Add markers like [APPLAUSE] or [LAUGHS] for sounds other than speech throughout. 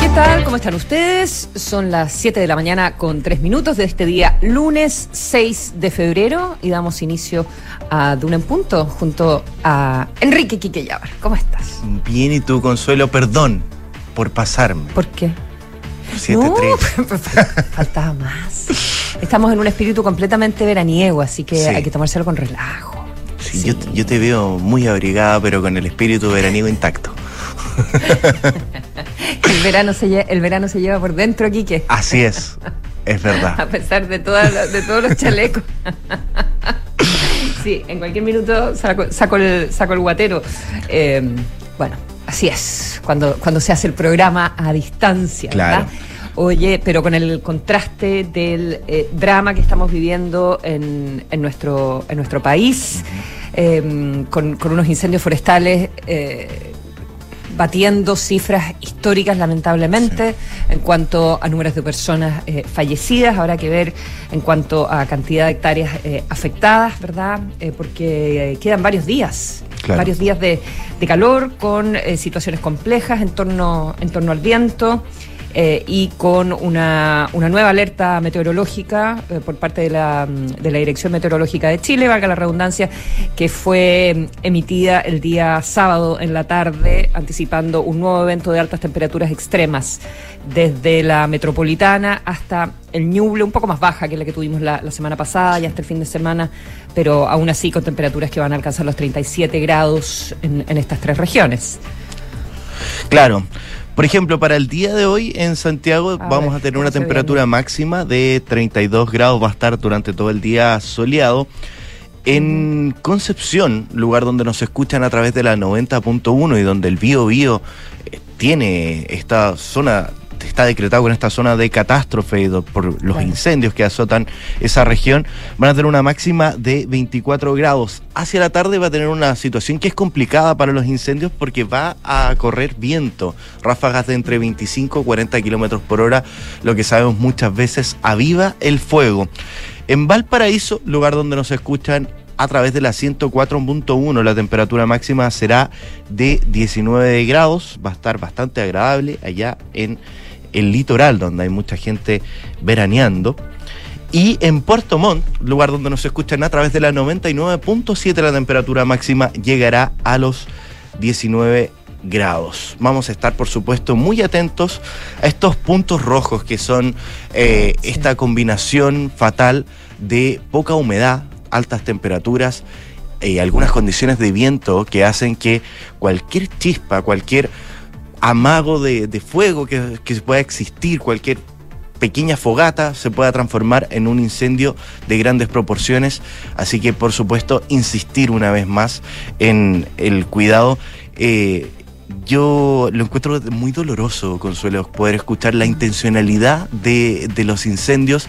¿Qué tal? ¿Cómo están ustedes? Son las 7 de la mañana con 3 minutos de este día, lunes 6 de febrero, y damos inicio a Duna en Punto junto a Enrique Quiquellabar. ¿Cómo estás? Bien, y tú, Consuelo, perdón por pasarme. ¿Por qué? 7-3. [LAUGHS] faltaba más. Estamos en un espíritu completamente veraniego, así que Sí. hay que tomárselo con relajo. Sí, Sí. Yo, yo te veo muy abrigada, pero con el espíritu veraniego intacto. [LAUGHS] El verano se, lle- el verano se lleva por dentro, Quique. Así es, es [LAUGHS] A verdad. pesar de, todas de todos los chalecos. [LAUGHS] Sí, en cualquier minuto saco, saco el, saco el guatero. Eh, bueno, así es, cuando, cuando se hace el programa a distancia, Claro. ¿verdad? Oye, pero con el contraste del eh, drama que estamos viviendo en, en nuestro, en nuestro país, eh, con, con unos incendios forestales eh, batiendo cifras históricas, lamentablemente, en cuanto a números de personas eh, fallecidas. Habrá que ver en cuanto a cantidad de hectáreas afectadas, ¿verdad? Porque quedan varios días. Claro. Varios días de, de calor con eh, situaciones complejas en torno, en torno al viento. Eh, y con una, una nueva alerta meteorológica eh, por parte de la, mm, de la Dirección Meteorológica de Chile, valga la redundancia, que fue mm, emitida el día sábado en la tarde, anticipando un nuevo evento de altas temperaturas extremas, desde la metropolitana hasta el Ñuble, un poco más baja que la que tuvimos la, semana pasada y hasta el fin de semana, pero aún así con temperaturas que van a alcanzar los 37 grados en estas tres regiones. Claro. Por ejemplo, para el día de hoy en Santiago A vamos ver, a tener ¿cómo una temperatura máxima de 32 grados, va a estar durante todo el día soleado. En Concepción, lugar donde nos escuchan a través de la 90.1 y donde el Bío Bío eh, tiene esta zona, está decretado con esta zona de catástrofe por los incendios que azotan esa región, van a tener una máxima de 24 grados. Hacia la tarde va a tener una situación que es complicada para los incendios porque va a correr viento, ráfagas de entre 25 y 40 kilómetros por hora, lo que sabemos muchas veces aviva el fuego. En Valparaíso, lugar donde nos escuchan a través de la 104.1, la temperatura máxima será de 19 grados, va a estar bastante agradable allá en el litoral, donde hay mucha gente veraneando. Y en Puerto Montt, lugar donde nos escuchan a través de la 99.7, la temperatura máxima llegará a los 19 grados. Vamos a estar, por supuesto, muy atentos a estos puntos rojos que son eh, Sí. esta combinación fatal de poca humedad, altas temperaturas y algunas condiciones de viento que hacen que cualquier chispa, cualquier amago de, de fuego que, que pueda existir, cualquier pequeña fogata se pueda transformar en un incendio de grandes proporciones. Así que, por supuesto, insistir una vez más en el cuidado. Eh, yo lo encuentro muy doloroso, Consuelo, poder escuchar la intencionalidad de, de los incendios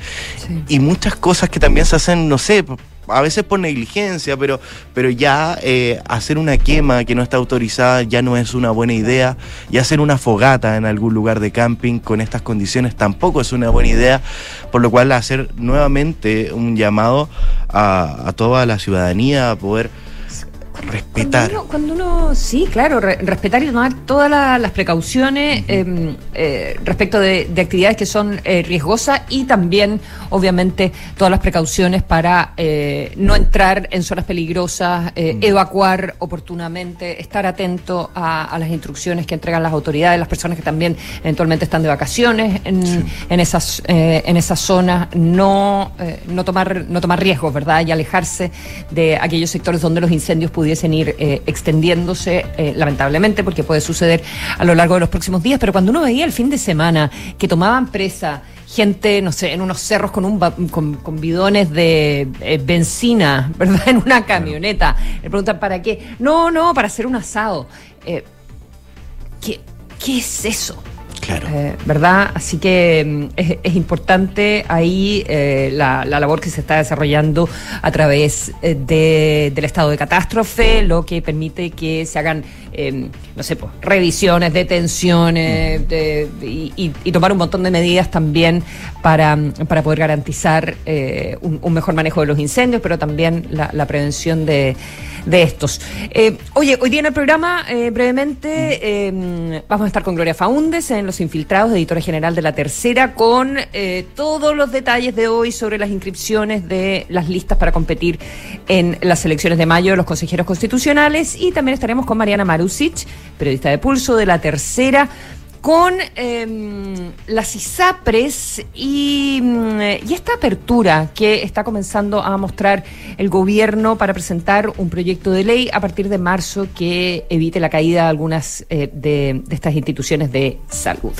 Sí. y muchas cosas que también se hacen, no sé, a veces por negligencia, pero, pero ya eh, hacer una quema que no está autorizada ya no es una buena idea, y hacer una fogata en algún lugar de camping con estas condiciones tampoco es una buena idea, por lo cual hacer nuevamente un llamado a, a toda la ciudadanía a poder respetar. Cuando uno, cuando uno- sí, claro, re- respetar y tomar todas la- las precauciones eh, eh, respecto de, de actividades que son eh, riesgosas y también, obviamente, todas las precauciones para eh, no entrar en zonas peligrosas, evacuar oportunamente, estar atento a, a las instrucciones que entregan las autoridades, las personas que también eventualmente están de vacaciones en, en esas en esas zonas, no no tomar no tomar riesgos, ¿verdad? Y alejarse de aquellos sectores donde los incendios pudiesen ir eh, extendiéndose, eh, lamentablemente, porque puede suceder a lo largo de los próximos días. Pero cuando uno veía el fin de semana que tomaban presa gente, no sé, en unos cerros con, un con, con bidones de eh, benzina, [LAUGHS] ¿verdad? En una camioneta. Le preguntan, ¿para qué? No, no, para hacer un asado. ¿qué, ¿Qué es eso? Claro. Eh, ¿Verdad? Así que mm, es, es importante ahí eh, la, la labor que se está desarrollando a través eh, de- del estado de catástrofe, lo que permite que se hagan, eh, no sé, pues, revisiones, detenciones de- y, y- y tomar un montón de medidas también para, mm, para poder garantizar eh, un, un mejor manejo de los incendios, pero también la, la prevención de, de estos. Eh, oye, hoy día en el programa, eh, brevemente, eh, vamos a estar con Gloria Faúndes en Los Infiltrados, editora general de La Tercera, con todos los detalles de hoy sobre las inscripciones de las listas para competir en las elecciones de mayo de los consejeros constitucionales. Y también estaremos con Mariana Marusic, periodista de Pulso de La Tercera con em, las ISAPRES y, mm, y, esta apertura que está comenzando a mostrar el gobierno para presentar un proyecto de ley a partir de marzo que evite la caída de algunas eh, de, estas instituciones de salud.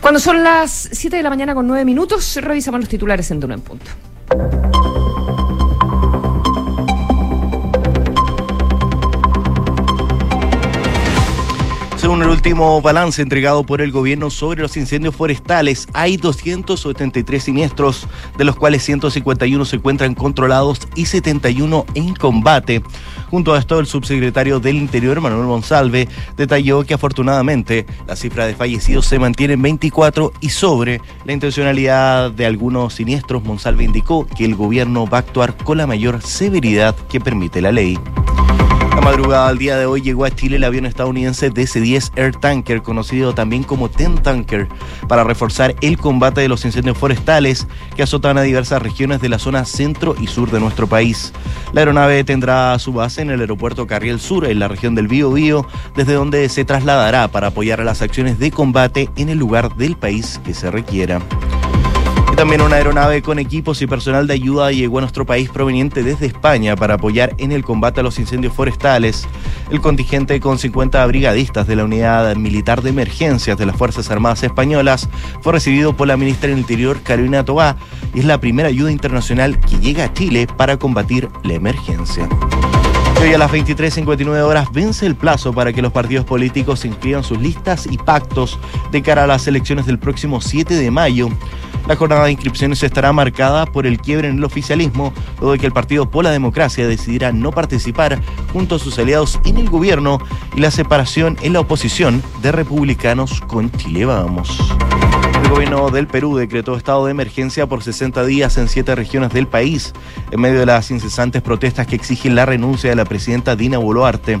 Cuando son las 7 de la mañana con 9 minutos, revisamos los titulares en Duro en Punto. Según el último balance entregado por el gobierno sobre los incendios forestales, hay 273 siniestros, de los cuales 151 se encuentran controlados y 71 en combate. Junto a esto, el subsecretario del Interior, Manuel Monsalve, detalló que afortunadamente la cifra de fallecidos se mantiene en 24 y sobre la intencionalidad de algunos siniestros, Monsalve indicó que el gobierno va a actuar con la mayor severidad que permite la ley. La madrugada del día de hoy llegó a Chile el avión estadounidense DC-10 Air Tanker, conocido también como Ten Tanker, para reforzar el combate de los incendios forestales que azotan a diversas regiones de la zona centro y sur de nuestro país. La aeronave tendrá su base en el aeropuerto Carriel Sur, en la región del Bío Bío, desde donde se trasladará para apoyar a las acciones de combate en el lugar del país que se requiera. También una aeronave con equipos y personal de ayuda llegó a nuestro país proveniente desde España para apoyar en el combate a los incendios forestales. El contingente con 50 brigadistas de la Unidad Militar de Emergencias de las Fuerzas Armadas Españolas fue recibido por la ministra del Interior, Carolina Tobá, y es la primera ayuda internacional que llega a Chile para combatir la emergencia. Hoy a las 23.59 horas vence el plazo para que los partidos políticos inscriban sus listas y pactos de cara a las elecciones del próximo 7 de mayo. La jornada de inscripciones estará marcada por el quiebre en el oficialismo, luego de que el Partido por la Democracia decidirá no participar junto a sus aliados en el gobierno y la separación en la oposición de republicanos con Chile Vamos. El gobierno del Perú decretó estado de emergencia por 60 días en siete regiones del país, en medio de las incesantes protestas que exigen la renuncia de la presidenta Dina Boluarte.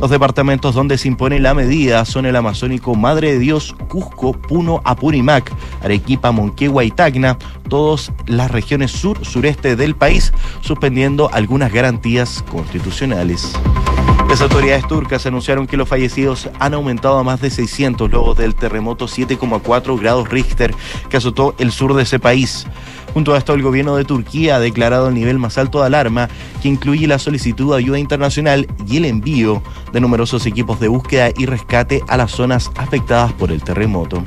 Los departamentos donde se impone la medida son el amazónico Madre de Dios, Cusco, Puno, Apurímac, Arequipa, Monquegua y Tacna, todas las regiones sur-sureste del país, suspendiendo algunas garantías constitucionales. Las autoridades turcas anunciaron que los fallecidos han aumentado a más de 600 luego del terremoto 7,4 grados Richter que azotó el sur de ese país. Junto a esto, el gobierno de Turquía ha declarado el nivel más alto de alarma, que incluye la solicitud de ayuda internacional y el envío de numerosos equipos de búsqueda y rescate a las zonas afectadas por el terremoto.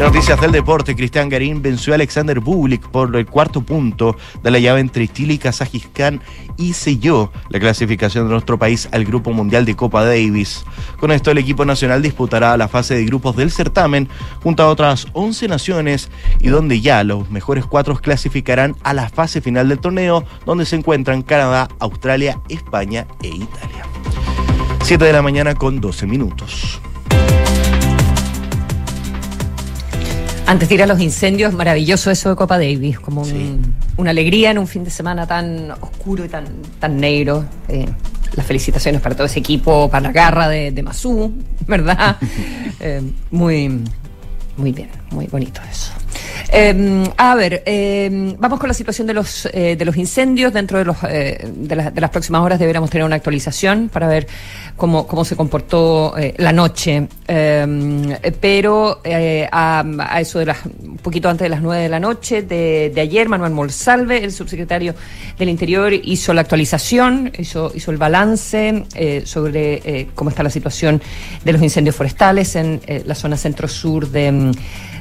Noticias del deporte, Cristian Garín venció a Alexander Bublik por el cuarto punto de la llave entre Chile y Kazajistán y selló la clasificación de nuestro país al Grupo Mundial de Copa Davis. Con esto el equipo nacional disputará la fase de grupos del certamen junto a otras 11 naciones y donde ya los mejores cuatro clasificarán a la fase final del torneo donde se encuentran Canadá, Australia, España e Italia. 7 de la mañana con 12 minutos. Antes de ir a los incendios, maravilloso eso de Copa Davis, como una alegría en un fin de semana tan oscuro y tan, tan negro. Eh, las felicitaciones para todo ese equipo, para la garra de, de Masú, [LAUGHS] ¿verdad? [LAUGHS] Eh, muy, muy bien, muy bonito eso. Eh, a ver, eh, vamos con la situación de los eh, de los incendios. Dentro de los eh, de, la, de, las próximas horas deberíamos tener una actualización para ver cómo, cómo se comportó eh, la noche. Em, pero eh, a, eso de un poquito antes de las nueve de la noche de, de ayer, Manuel Molsalve, el subsecretario del Interior, hizo la actualización, hizo, hizo el balance sobre cómo está la situación de los incendios forestales en la zona centro-sur de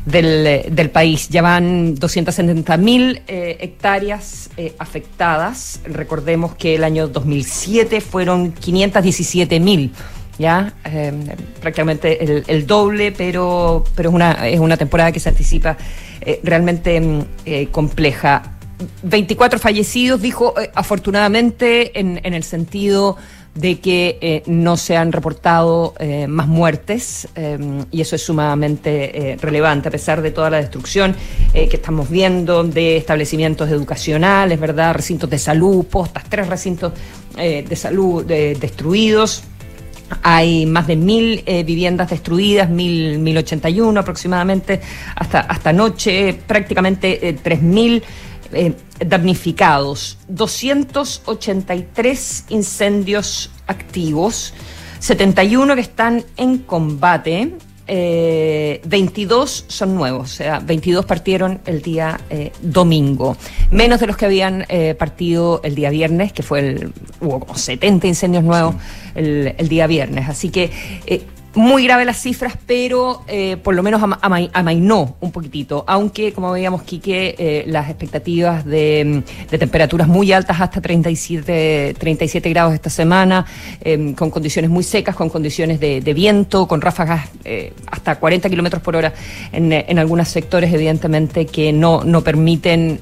del, del país. Ya van 270.000 eh, hectáreas eh, afectadas. Recordemos que el año 2007 fueron 517.000 ya eh, prácticamente el, el, doble, pero, pero es, una, es una temporada que se anticipa eh, realmente mm, eh, compleja. 24 fallecidos, dijo afortunadamente en, en el sentido de que eh, no se han reportado eh, más muertes eh, y eso es sumamente eh, relevante a pesar de toda la destrucción eh, que estamos viendo de establecimientos educacionales, ¿verdad? Recintos de salud, postas, tres recintos de salud destruidos. Hay más de mil viviendas destruidas, mil, mil ochenta y uno aproximadamente hasta, hasta anoche, prácticamente tres mil damnificados, 283 incendios activos, 71 que están en combate, 22 eh, son nuevos, o sea, 22 partieron el día eh, domingo, menos de los que habían eh, partido el día viernes, que fue el, hubo como 70 incendios nuevos el, el, día viernes, así que muy grave las cifras, pero eh, por lo menos amainó un poquitito, aunque como veíamos, Quique, eh, las expectativas de, temperaturas muy altas hasta 37, 37 grados esta semana, em, con condiciones muy secas, con condiciones de, viento, con ráfagas eh, hasta 40 kilómetros por hora en, en, algunos sectores, evidentemente, que no, no, permiten,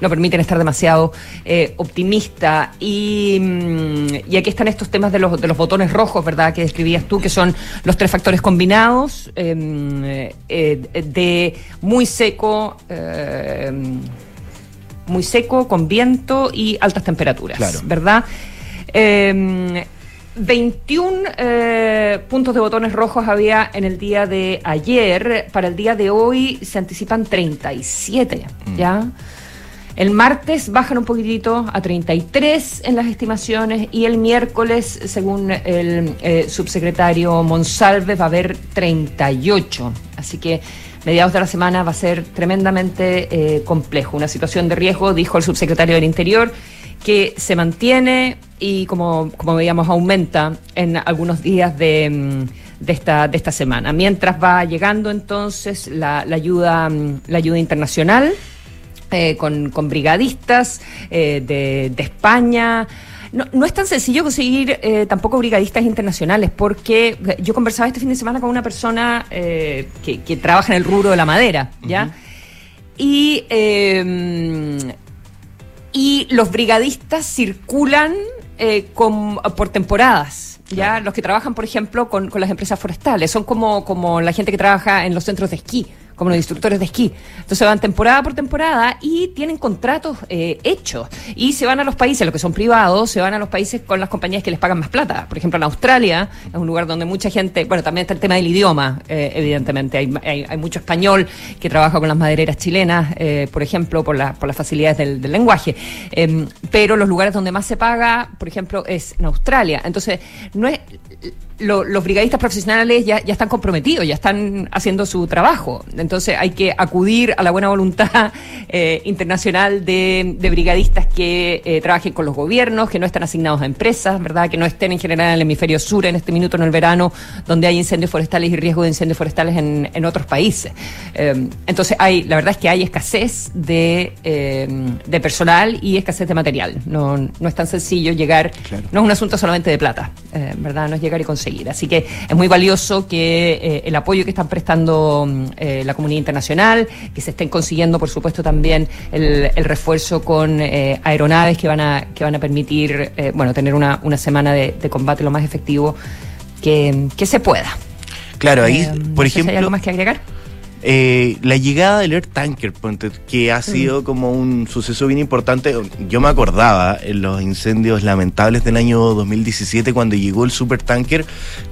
no permiten estar demasiado optimista. Y, mm, y aquí están estos temas de los, de los botones rojos, ¿verdad?, que describías tú, que son los tres factores combinados em, eh, de muy seco, em, muy seco, con viento y altas temperaturas, ¿verdad? 21 em, eh, puntos de botones rojos había en el día de ayer. Para el día de hoy se anticipan 37, mm. El martes bajan un poquitito a 33 en las estimaciones y el miércoles, según el eh, subsecretario Monsalve, va a haber 38. Así que mediados de la semana va a ser tremendamente eh, complejo. Una situación de riesgo, dijo el subsecretario del Interior, que se mantiene y, como, como veíamos, aumenta en algunos días de, mm, de, esta, de esta semana. Mientras va llegando entonces la, ayuda, mm, la ayuda internacional. Eh, con, brigadistas eh, de, España. No, es tan sencillo conseguir eh, tampoco brigadistas internacionales, porque yo conversaba este fin de semana con una persona que, trabaja en el rubro de la madera, ¿ya? Y, em, y los brigadistas circulan por temporadas. ¿ya? Los que trabajan, por ejemplo, con, con, las empresas forestales. Son como, como la gente que trabaja en los centros de esquí como los instructores de esquí. Entonces van temporada por temporada y tienen contratos eh, hechos. Y se van a los países, los que son privados, se van a los países con las compañías que les pagan más plata. Por ejemplo, en Australia es un lugar donde mucha gente, bueno, también está el tema del idioma, eh, evidentemente. Hay, hay, mucho español que trabaja con las madereras chilenas, eh, por ejemplo, por, por las facilidades del, lenguaje. Em, pero los lugares donde más se paga, por ejemplo, es en Australia. Entonces, no es los brigadistas profesionales ya, ya, están comprometidos, ya están haciendo su trabajo. Hay que acudir a la buena voluntad [LAUGHS] eh, internacional de, brigadistas que eh, trabajen con los gobiernos, que no están asignados a empresas, ¿verdad? Que no estén en general en el hemisferio sur en este minuto en el verano, donde hay incendios forestales y riesgo de incendios forestales en, en otros países. Eh, entonces hay, la verdad es que hay escasez de, de personal y escasez de material. No, no es tan sencillo llegar, no es un asunto solamente de plata, ¿verdad? No es llegar y conseguir Así que es muy valioso que el apoyo que están prestando mm, eh, la comunidad internacional, que se estén consiguiendo, por supuesto, también el, refuerzo con eh, aeronaves que van a, que van a permitir bueno, tener una, una semana de, combate lo más efectivo que, se pueda. Claro, ahí, por ejemplo. ¿Hay algo más que agregar? Eh, la llegada del Air Tanker, que ha mm. sido como un suceso bien importante. Yo me acordaba en los incendios lamentables del año 2017 cuando llegó el Super Tanker,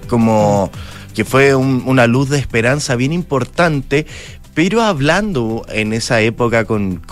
como que fue una luz de esperanza bien importante, pero hablando en esa época con,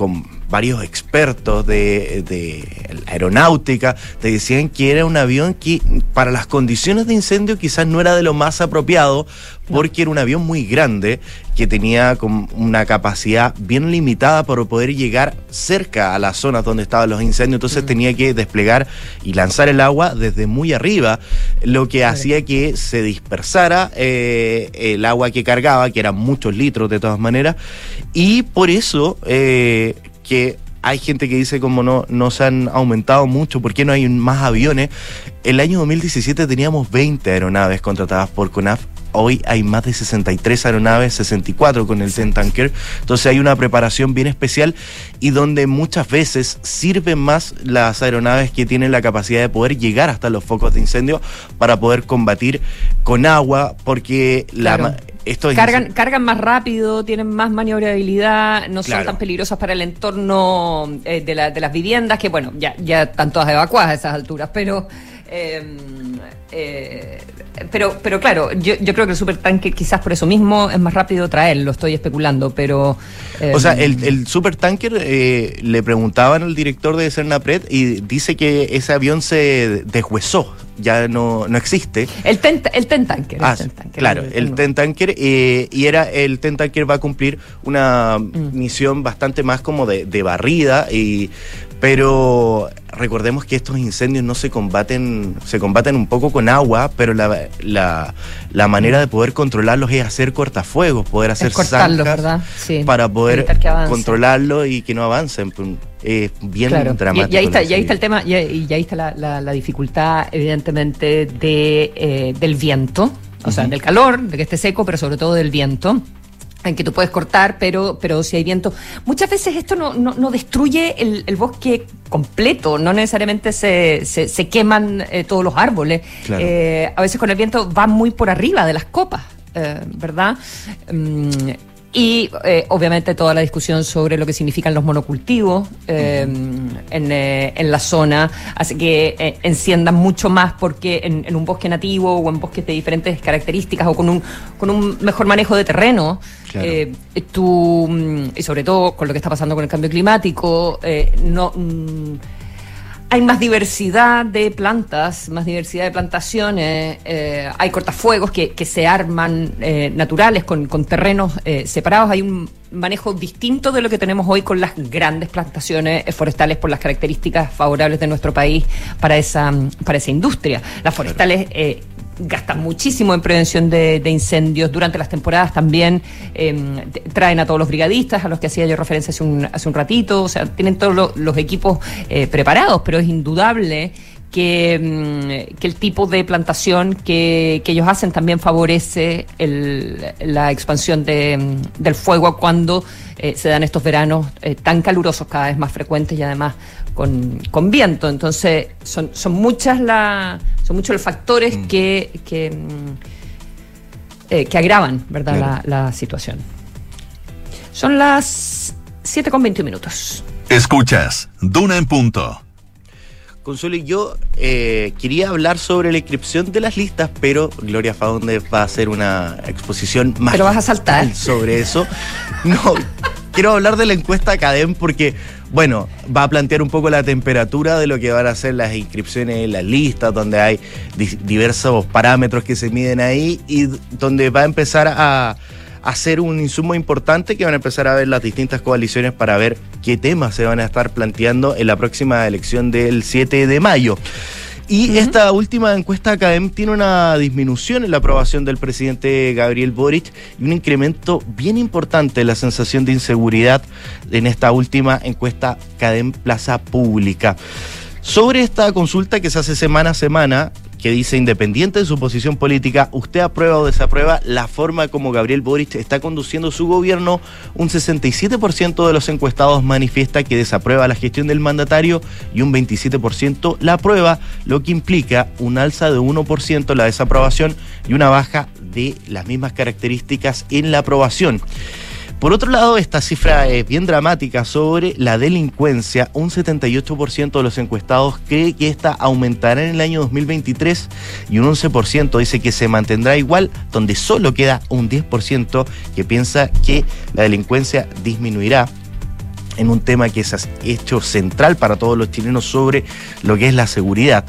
varios expertos de, de, aeronáutica, te decían que era un avión que para las condiciones de incendio quizás no era de lo más apropiado, porque era un avión muy grande que tenía una capacidad bien limitada para poder llegar cerca a las zonas donde estaban los incendios, entonces mm. tenía que desplegar y lanzar el agua desde muy arriba, lo que hacía que se dispersara eh, el agua que cargaba, que eran muchos litros de todas maneras, y por eso eh, que hay gente que dice como no, no se han aumentado mucho, ¿por qué no hay más aviones? El año 2017 teníamos 20 aeronaves contratadas por CONAF Hoy hay más de 63 aeronaves, 64 con el TEN Tanker. Entonces hay una preparación bien especial y donde muchas veces sirven más las aeronaves que tienen la capacidad de poder llegar hasta los focos de incendio para poder combatir con agua, porque la, esto cargan, cargan más rápido, tienen más maniobrabilidad, no son tan peligrosas para el entorno eh, de, la, de las viviendas, que bueno, ya, ya están todas evacuadas a esas alturas, pero... Eh, eh, pero, pero claro, yo, yo creo que el supertanque quizás por eso mismo es más rápido traerlo, estoy especulando, pero... Eh, o sea, el, el supertanker eh, le preguntaban al director de Cernapred y dice que ese avión se deshuesó, ya no, no existe. El ten, el ten tanker. Ah, claro, el, ten tanker eh, y era el ten tanker va a cumplir una mm. misión bastante más como de, de barrida y pero recordemos que estos incendios no se combaten, se combaten un poco con agua, pero la, la, manera de poder controlarlos es hacer cortafuegos, poder hacer zancas para poder controlarlo y que no avancen. Pues, es bien dramático. Y, ahí está, está el tema, y, ahí está la, la, dificultad, evidentemente, de, eh, del viento, o sea, del calor, de que esté seco, pero sobre todo del viento en que tú puedes cortar, pero, pero si hay viento. Muchas veces esto no, no, destruye el, bosque completo, no necesariamente se, se, queman eh, todos los árboles. Eh, a veces con el viento va muy por arriba de las copas, eh, ¿verdad? Mm, y eh, obviamente toda la discusión sobre lo que significan los monocultivos eh, en, eh, en, la zona. Hace que enciendan mucho más porque en, un bosque nativo o en bosques de diferentes características o con un, con un mejor manejo de terreno, tú, mm, y sobre todo con lo que está pasando con el cambio climático, no... Mm, hay más diversidad de plantas, más diversidad de plantaciones, eh, hay cortafuegos que, que se arman eh, naturales con, con terrenos eh, separados, hay un manejo distinto de lo que tenemos hoy con las grandes plantaciones forestales por las características favorables de nuestro país para esa, para esa industria. Las forestales gastan muchísimo en prevención de, incendios. Durante las temporadas también em, traen a todos los brigadistas, a los que hacía yo referencia hace un, hace un ratito. O sea, tienen todos los equipos eh, preparados, pero es indudable que, em, el tipo de plantación que, ellos hacen también favorece la expansión em, del fuego cuando eh, se dan estos veranos eh, tan calurosos, cada vez más frecuentes y además con, viento. Entonces, son, son muchas la, son muchos los factores mm. que, que, mm, eh, que, agravan ¿verdad? La, situación. Son las 7 con 21 minutos. Escuchas, Duna en punto. Consuelo y yo eh, quería hablar sobre la inscripción de las listas, pero Gloria Faunde va a hacer una exposición más. Pero vas a saltar. [LAUGHS] Sobre eso. No, quiero hablar de la encuesta Academ porque bueno, va a plantear un poco la temperatura de lo que van a ser las inscripciones en las listas, donde hay diversos parámetros que se miden ahí y donde va a empezar a hacer un insumo importante que van a empezar a ver las distintas coaliciones para ver qué temas se van a estar planteando en la próxima elección del 7 de mayo. Y esta última encuesta Academ tiene una disminución en la aprobación del presidente Gabriel Boric y un incremento bien importante en la sensación de inseguridad en esta última encuesta Academ Plaza Pública. Sobre esta consulta que se hace semana a semana, que dice, independiente de su posición política, ¿usted aprueba o desaprueba la forma como Gabriel Boric está conduciendo su gobierno? Un 67% de los encuestados manifiesta que desaprueba la gestión del mandatario y un 27% la aprueba, lo que implica un alza de 1% la desaprobación y una baja de las mismas características en la aprobación. Por otro lado, esta cifra es bien dramática sobre la delincuencia. Un 78% de los encuestados cree que esta aumentará en el año 2023 y un 11% dice que se mantendrá igual, donde solo queda un 10% que piensa que la delincuencia disminuirá en un tema que es hecho central para todos los chilenos sobre lo que es la seguridad.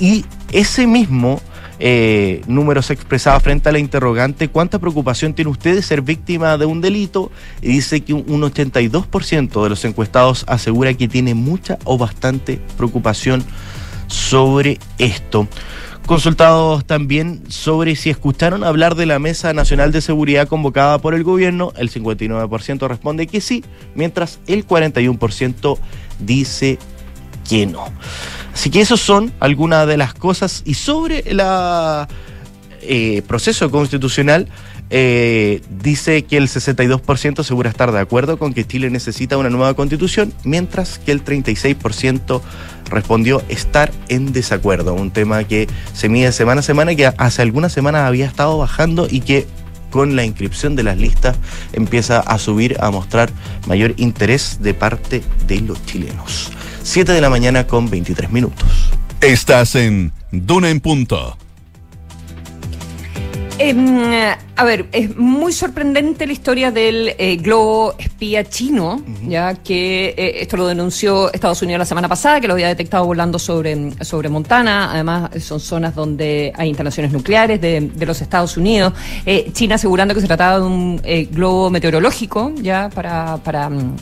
Y ese mismo eh, números expresados frente a la interrogante, ¿cuánta preocupación tiene usted de ser víctima de un delito? Y dice que un 82% de los encuestados asegura que tiene mucha o bastante preocupación sobre esto. Consultados también sobre si escucharon hablar de la Mesa Nacional de Seguridad convocada por el gobierno, el 59% responde que sí, mientras el 41% dice que no. Así que esas son algunas de las cosas. Y sobre la eh, proceso constitucional eh, dice que el 62% asegura estar de acuerdo con que Chile necesita una nueva constitución, mientras que el 36% respondió estar en desacuerdo, un tema que se mide semana a semana y que hace algunas semanas había estado bajando y que con la inscripción de las listas empieza a subir, a mostrar mayor interés de parte de los chilenos. 7 de la mañana con 23 minutos. Estás en Duna en Punto. Eh, a ver, es muy sorprendente la historia del eh, globo espía chino, ya que eh, esto lo denunció Estados Unidos la semana pasada, que lo había detectado volando sobre, sobre Montana. Además, son zonas donde hay instalaciones nucleares de, de los Estados Unidos. Eh, China asegurando que se trataba de un eh, globo meteorológico, ya para, para mm,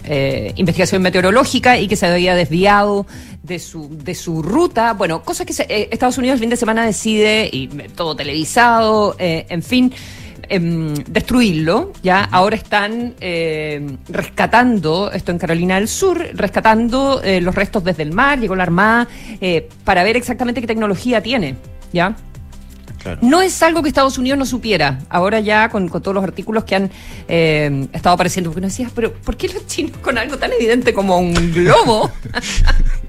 investigación meteorológica y que se había desviado de su, de su ruta. Bueno, cosas que se- Estados Unidos el fin de semana decide, y todo televisado, eh, en fin, em, destruirlo. Ya ahora están eh, rescatando, esto en Carolina del Sur, rescatando eh, los restos desde el mar, llegó la Armada, eh, para ver exactamente qué tecnología tiene. ¿Ya? Claro. No es algo que Estados Unidos no supiera. Ahora ya con, con todos los artículos que han eh, estado apareciendo, porque uno decía, pero ¿por qué los chinos con algo tan evidente como un globo? [LAUGHS]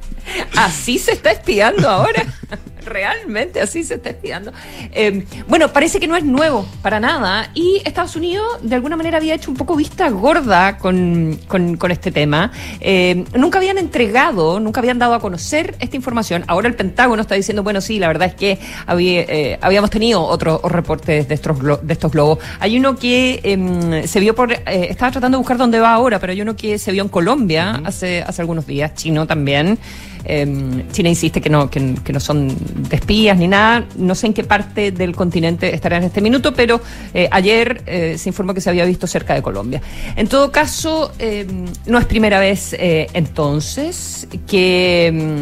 así se está espiando ahora. [LAUGHS] Realmente así se está espiando. Eh, bueno, parece que no es nuevo para nada. Y Estados Unidos de alguna manera había hecho un poco vista gorda con, con- con este tema. Eh, nunca habían entregado, nunca habían dado a conocer esta información. Ahora el Pentágono está diciendo, bueno, sí, la verdad es que había, eh, habíamos tenido otros reportes de estos, glo- de estos globos. Hay uno que em, se vio por... eh, estaba tratando de buscar dónde va ahora, pero hay uno que se vio en Colombia hace, hace algunos días, chino también. Em, China insiste que no, que, que no son de espías ni nada. No sé en qué parte del continente estará en este minuto, pero eh, ayer eh, se informó que se había visto cerca de Colombia. En todo caso, em, no es primera vez eh, entonces que. em,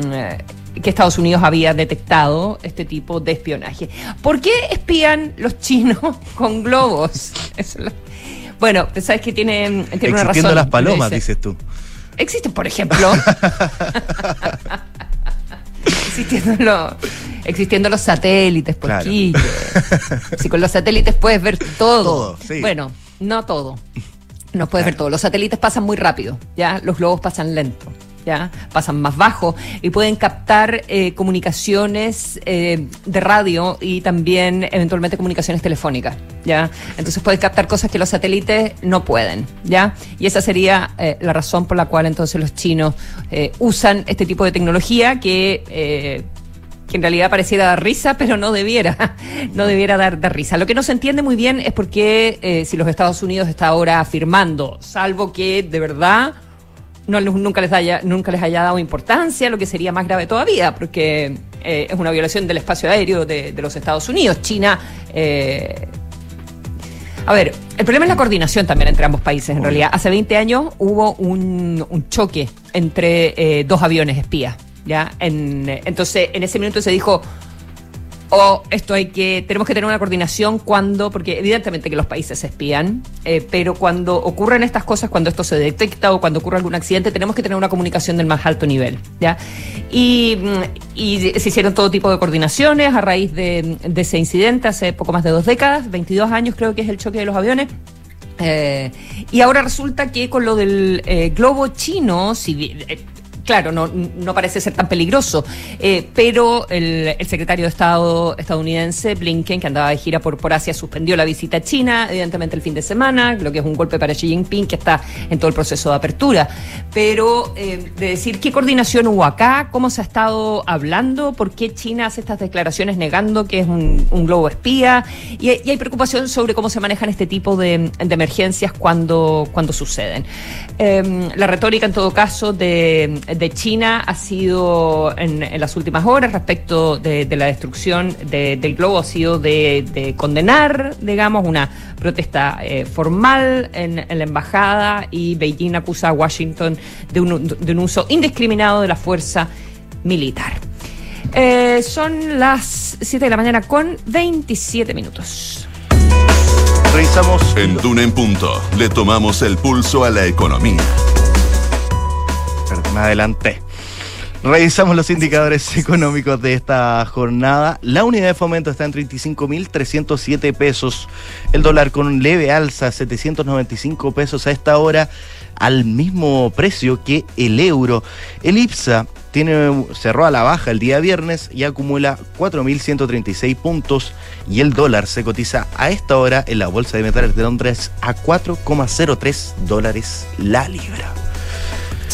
que Estados Unidos había detectado este tipo de espionaje. ¿Por qué espían los chinos [LAUGHS] con globos? [LAUGHS] Bueno, sabes que tiene, tiene una razón. Las palomas, Dice. dices tú. Existen, por ejemplo. [LAUGHS] existiendo, lo- existiendo los satélites, por Claro. Si con los satélites puedes ver todo. Todo, sí. Bueno, no todo. No puedes ver todo. Los satélites pasan muy rápido, ¿ya? Los globos pasan lento. Pasan más bajo y pueden captar eh, comunicaciones eh, de radio y también eventualmente comunicaciones telefónicas, ¿ya? Entonces pueden captar cosas que los satélites no pueden, ¿ya? Y esa sería eh, la razón por la cual entonces los chinos usan este tipo de tecnología que que en realidad pareciera dar risa, pero no debiera, [LAUGHS] no debiera dar, risa. Lo que no se entiende muy bien es por qué si los Estados Unidos está ahora afirmando, salvo que de verdad no, nunca, les haya, nunca les haya dado importancia, lo que sería más grave todavía, porque eh, es una violación del espacio aéreo de, de los Estados Unidos. China... eh, a ver, el problema es la coordinación también entre ambos países, en realidad. Hace 20 años hubo un, un choque entre eh, dos aviones espías, ¿ya? En, entonces, en ese minuto se dijo, o esto hay que, tenemos que tener una coordinación cuando, porque evidentemente que los países se espían, eh, pero cuando ocurren estas cosas, cuando esto se detecta o cuando ocurre algún accidente, tenemos que tener una comunicación del más alto nivel, ¿ya? Y, mm, se hicieron todo tipo de coordinaciones a raíz de, de ese incidente hace poco más de dos décadas, 22 años creo que es el choque de los aviones. Eh, y ahora resulta que con lo del eh, globo chino, si claro, no, parece ser tan peligroso, eh, pero el, secretario de Estado estadounidense, Blinken, que andaba de gira por, por Asia, suspendió la visita a China, evidentemente el fin de semana, lo que es un golpe para Xi Jinping, que está en todo el proceso de apertura. Pero eh, de decir qué coordinación hubo acá, cómo se ha estado hablando, por qué China hace estas declaraciones negando que es un, globo espía, y, hay- preocupación sobre cómo se manejan este tipo de, emergencias cuando, cuando suceden. Eh, la retórica, en todo caso, de China ha sido en, las últimas horas respecto de, de la destrucción de- del globo, ha sido de, de condenar, digamos, una protesta eh, formal en, la embajada y Beijing acusa a Washington de un, de uso indiscriminado de la fuerza militar. Eh, son las 7 de la mañana con 27 minutos. Revisamos. En Duna Punto le tomamos el pulso a la economía. Adelante. Revisamos los indicadores [LAUGHS] económicos de esta jornada. La unidad de fomento está en 35.307 pesos. El dólar con leve alza, 795 pesos a esta hora, al mismo precio que el euro. El IPSA tiene, cerró a la baja el día viernes y acumula 4.136 puntos y el dólar se cotiza a esta hora en la Bolsa de Metales de Londres a 4,03 dólares la libra.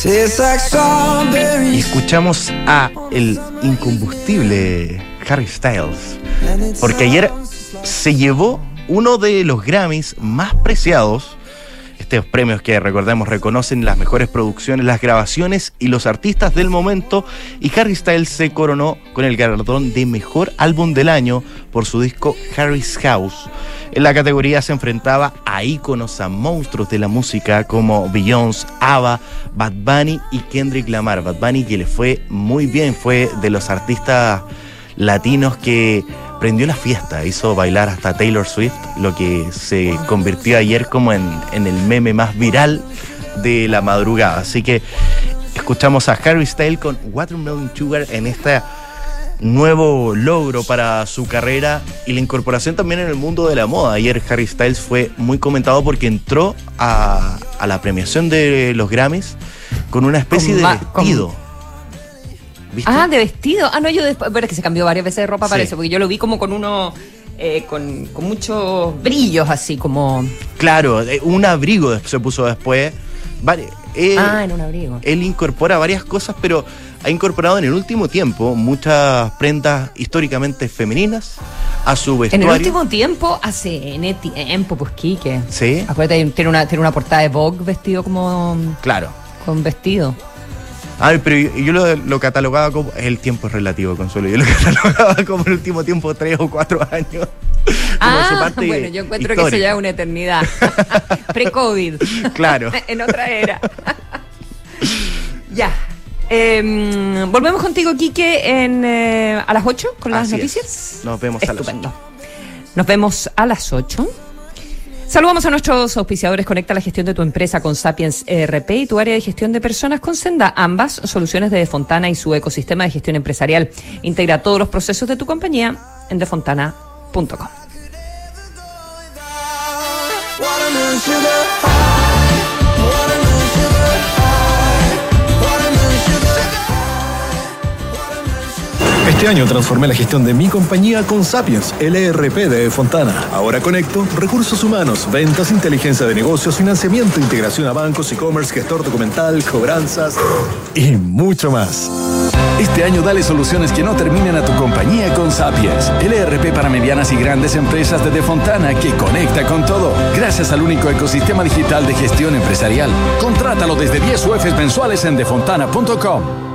Y escuchamos a el incombustible Harry Styles, porque ayer se llevó uno de los Grammys más preciados estos premios que recordemos reconocen las mejores producciones, las grabaciones y los artistas del momento. Y Harry Styles se coronó con el galardón de mejor álbum del año por su disco Harry's House. En la categoría se enfrentaba a íconos, a monstruos de la música como Beyoncé, ABBA, Bad Bunny y Kendrick Lamar. Bad Bunny que le fue muy bien, fue de los artistas latinos que prendió la fiesta, hizo bailar hasta Taylor Swift, lo que se convirtió ayer como en, el meme más viral de la madrugada. Así que escuchamos a Harry Styles con Watermelon Sugar en este nuevo logro para su carrera y la incorporación también en el mundo de la moda. Ayer Harry Styles fue muy comentado porque entró a, la premiación de los Grammys con una especie de vestido. Ah, de vestido. Ah, no, yo después. Pero es que se cambió varias veces de ropa para eso, porque yo lo vi como con uno. Eh, con, muchos brillos, así como. Claro, eh, un abrigo se puso después. Eh, ah, en un abrigo. Él incorpora varias cosas, pero ha incorporado en el último tiempo muchas prendas históricamente femeninas a su vestuario. En el último tiempo, hace en tiempo, pues Quique. Sí. Acuérdate, tiene una, tiene una portada de Vogue vestido como. Claro. Con vestido. Ay, pero yo, lo, catalogaba como. El tiempo es relativo, Consuelo. Yo lo [LAUGHS] catalogaba como el último tiempo, tres o cuatro años. [LAUGHS] ah, bueno, yo encuentro que eso ya es una eternidad. [LAUGHS] Pre-COVID. Claro. en otra era. ya. Em, volvemos contigo, Quique, en, eh, a las 8 con las noticias. Nos vemos a las 8. Nos vemos a las 8. Saludamos a nuestros auspiciadores. Conecta la gestión de tu empresa con Sapiens ERP y tu área de gestión de personas con Senda. Ambas soluciones de Defontana y su ecosistema de gestión empresarial. Integra todos los procesos de tu compañía en defontana.com. Este año transformé la gestión de mi compañía con Sapiens, LRP de Fontana. Ahora conecto recursos humanos, ventas, inteligencia de negocios, financiamiento, integración a bancos, e-commerce, gestor documental, cobranzas y mucho más. Este año dale soluciones que no terminen a tu compañía con Sapiens, LRP para medianas y grandes empresas de Fontana que conecta con todo, gracias al único ecosistema digital de gestión empresarial. Contrátalo desde 10 UFs mensuales en defontana.com.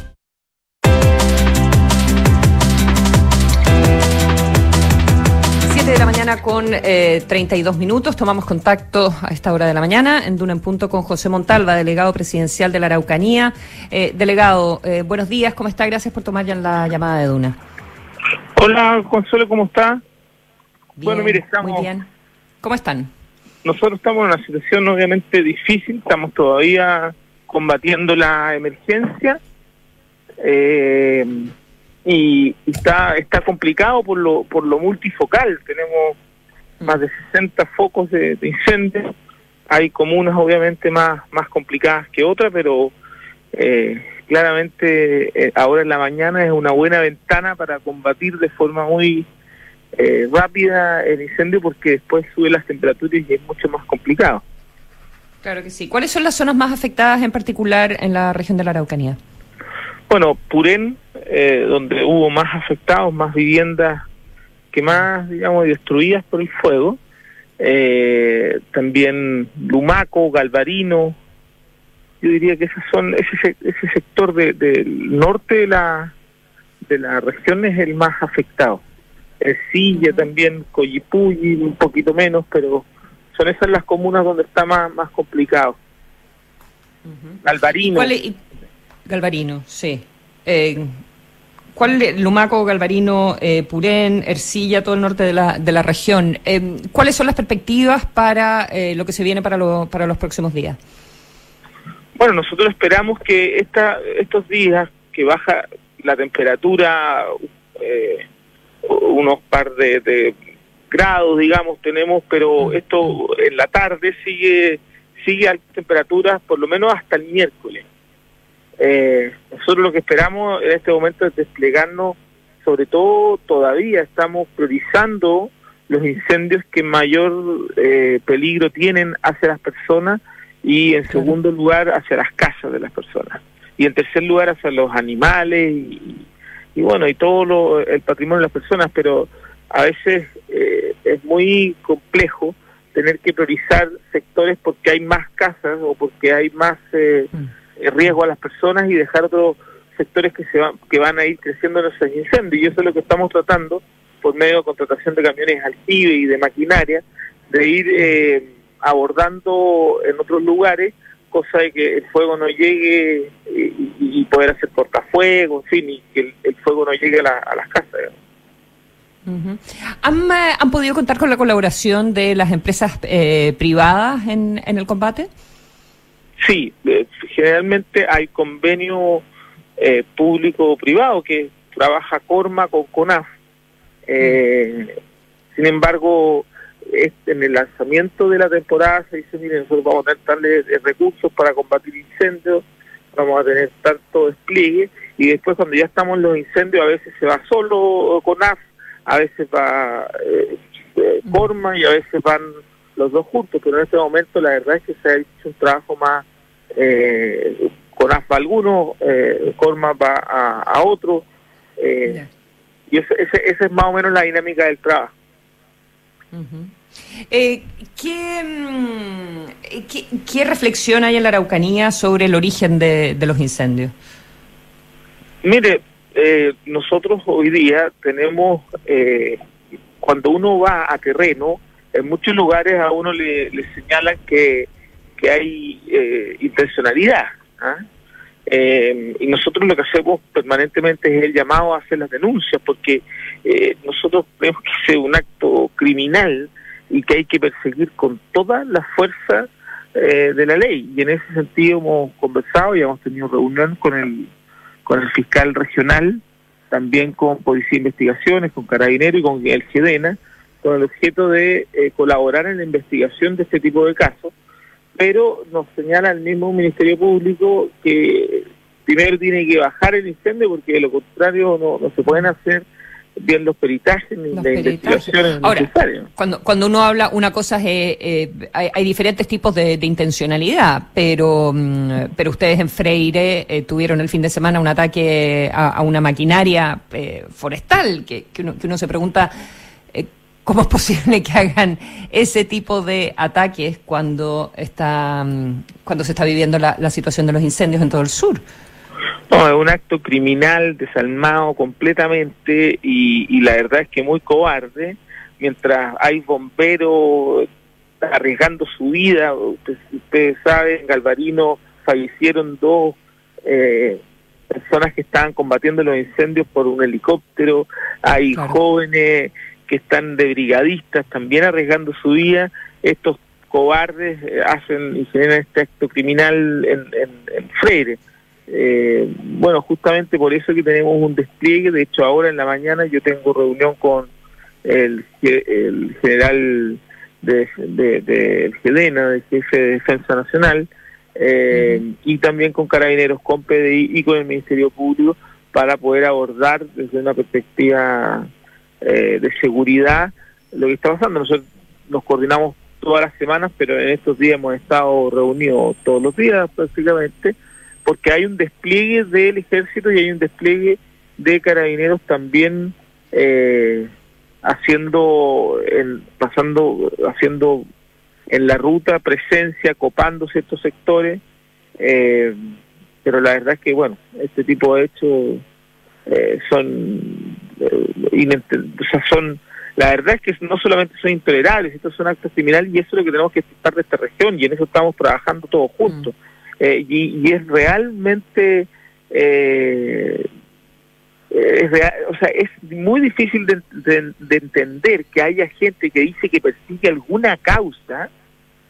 7 de la mañana con 32 eh, minutos. Tomamos contacto a esta hora de la mañana en Duna en Punto con José Montalva, delegado presidencial de la Araucanía. Eh, delegado, eh, buenos días, ¿cómo está? Gracias por tomar ya la llamada de Duna. Hola, Consuelo, ¿cómo está? bueno, mire, estamos... Muy bien. ¿Cómo están? Nosotros estamos en una situación obviamente difícil, estamos todavía combatiendo la emergencia. Eh, y, está está complicado por lo por lo multifocal tenemos más de 60 focos de, incendio hay comunas obviamente más más complicadas que otras pero eh, claramente eh, ahora en la mañana es una buena ventana para combatir de forma muy eh, rápida el incendio porque después sube las temperaturas y es mucho más complicado. Claro que sí. ¿Cuáles son las zonas más afectadas en particular en la región de la Araucanía? Bueno, Purén, eh, donde hubo más afectados, más viviendas que más, digamos, destruidas por el fuego. Eh, también Lumaco, Galvarino. Yo diría que esos son ese, se- ese sector de- del norte de la, de la región es el más afectado. Ercilla también, Coyipulli, un poquito menos, pero son esas las comunas donde está más, más complicado. Galvarino. ¿Cuál es- Galvarino, sí. Eh, ¿Cuál Lumaco, Galvarino, eh, Purén, Ercilla, todo el norte de la, de la región? Eh, ¿Cuáles son las perspectivas para eh, lo que se viene para, lo- para los próximos días? Bueno, nosotros esperamos que esta, estos días que baja la temperatura eh, unos par de, de grados, digamos, tenemos, pero esto en la tarde sigue sigue altas temperaturas por lo menos hasta el miércoles. Eh, nosotros lo que esperamos en este momento es desplegarnos, sobre todo todavía estamos priorizando los incendios que mayor eh, peligro tienen hacia las personas y en segundo lugar hacia las casas de las personas. Y en tercer lugar hacia los animales y, y bueno y todo lo, el patrimonio de las personas. Pero a veces eh, es muy complejo tener que priorizar sectores porque hay más casas o porque hay más eh, eh, riesgo a las personas y dejar otros sectores que se van que van a ir creciendo en esos incendios y eso es lo que estamos tratando por medio de contratación de camiones aljibe y de maquinaria de ir eh, abordando en otros lugares cosa de que el fuego no llegue y, y- poder hacer cortafuego, en fin, y que el, fuego no llegue a, la- a las casas. digamos. ¿Han, eh, han podido contar con la colaboración de las empresas eh, privadas en, en el combate? Sí, eh, generalmente hay convenio eh, público-privado que trabaja Corma con CONAF. Eh, sin embargo, este, en el lanzamiento de la temporada se dice, miren, nosotros vamos a tener tales eh, recursos para combatir incendios, vamos a tener tanto despliegue, y después cuando ya estamos en los incendios a veces se va solo CONAF, a veces va eh, Corma y a veces van los dos juntos, pero en este momento la verdad es que se ha hecho un trabajo más eh, CONAF va a algunos, eh, Corma va a, a otros, eh, y ese, ese- esa es más o menos la dinámica del trabajo. Eh, ¿qué, mm, eh, qué, qué reflexión hay en la Araucanía sobre el origen de, de los incendios? Mire, eh, nosotros hoy día tenemos, eh, cuando uno va a terreno, en muchos lugares a uno le, le señalan que, que hay eh, intencionalidad. ¿ah? Eh, y nosotros lo que hacemos permanentemente es el llamado a hacer las denuncias, porque eh, nosotros vemos que es un acto criminal y que hay que perseguir con toda la fuerza eh, de la ley. Y en ese sentido hemos conversado y hemos tenido reunión con el con el fiscal regional, también con Policía de Investigaciones, con Carabinero y con el GEDENA, con el objeto de eh, colaborar en la investigación de este tipo de casos, pero nos señala el mismo Ministerio Público que primero tiene que bajar el incendio porque de lo contrario no, no se pueden hacer bien los peritajes ni las investigaciones Ahora, necesarias. cuando, cuando uno habla, una cosa es, eh, eh, hay, hay diferentes tipos de, de intencionalidad, pero, mm, pero ustedes en Freire eh, tuvieron el fin de semana un ataque a, a una maquinaria eh, forestal, que, que, uno, que uno se pregunta cómo es posible que hagan ese tipo de ataques cuando, está, mm, cuando se está viviendo la, la situación de los incendios en todo el sur. No, es un acto criminal, desalmado completamente y, y la verdad es que muy cobarde. Mientras hay bomberos arriesgando su vida, usted- ustedes saben, en Galvarino fallecieron dos eh, personas que estaban combatiendo los incendios por un helicóptero, hay jóvenes que están de brigadistas también arriesgando su vida. Estos cobardes eh, hacen y generan este acto criminal en, en, en Freire. Eh, bueno, justamente por eso que tenemos un despliegue. De hecho, ahora en la mañana yo tengo reunión con el, el general de, de, de- el Gedena, el jefe de Defensa Nacional, eh, y también con carabineros, con PDI y con el Ministerio Público para poder abordar desde una perspectiva eh, de seguridad lo que está pasando. Nosotros nos coordinamos todas las semanas, pero en estos días hemos estado reunidos todos los días prácticamente, porque hay un despliegue del ejército y hay un despliegue de carabineros también eh, haciendo, el, pasando, haciendo en la ruta presencia, copando ciertos sectores, eh, pero la verdad es que, bueno, este tipo de hechos eh, son, o sea, son, la verdad es que no solamente son intolerables, estos son actos criminales y eso es lo que tenemos que estar de esta región y en eso estamos trabajando todos juntos. Mm. Eh, y, y, es realmente... Eh, es real, o sea, es muy difícil de, de, de, entender que haya gente que dice que persigue alguna causa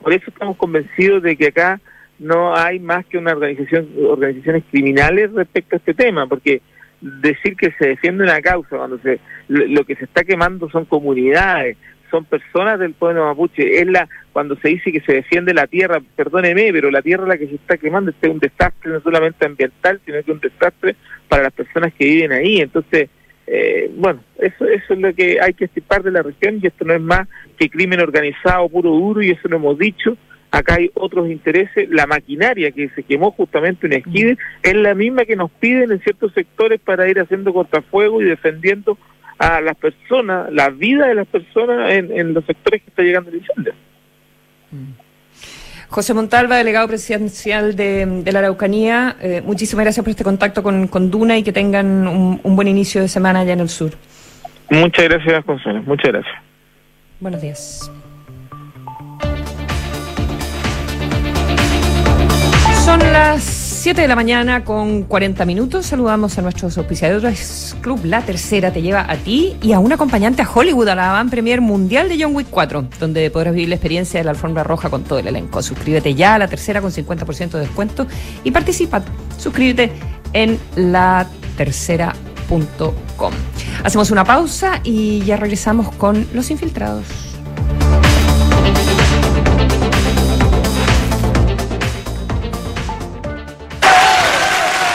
por eso estamos convencidos de que acá no hay más que una organización, organizaciones criminales respecto a este tema, porque decir que se defiende una causa cuando se lo que se está quemando son comunidades, son personas del pueblo mapuche, es la cuando se dice que se defiende la tierra, perdóneme, pero la tierra la que se está quemando este es un desastre no solamente ambiental, sino que un desastre para las personas que viven ahí, entonces eh, bueno, eso, eso es lo que hay que estipar de la región y esto no es más que crimen organizado puro duro y eso lo hemos dicho. Acá hay otros intereses. La maquinaria que se quemó justamente en Esquide es la misma que nos piden en ciertos sectores para ir haciendo cortafuego y defendiendo a las personas, la vida de las personas en, en los sectores que está llegando el incendio. Mm. José Montalva, delegado presidencial de, de la Araucanía, eh, muchísimas gracias por este contacto con, con Duna y que tengan un, un, buen inicio de semana allá en el sur. Muchas gracias, Consuelo. Muchas gracias. Buenos días. Son las 7 de la mañana con 40 minutos. Saludamos a nuestros auspiciadores. Club La Tercera te lleva a ti y a un acompañante a Hollywood a la van premier mundial de John Wick 4, donde podrás vivir la experiencia de la alfombra roja con todo el elenco. Suscríbete ya a La Tercera con 50% de descuento y participa. Suscríbete en latercera.com. Hacemos una pausa y ya regresamos con Los Infiltrados.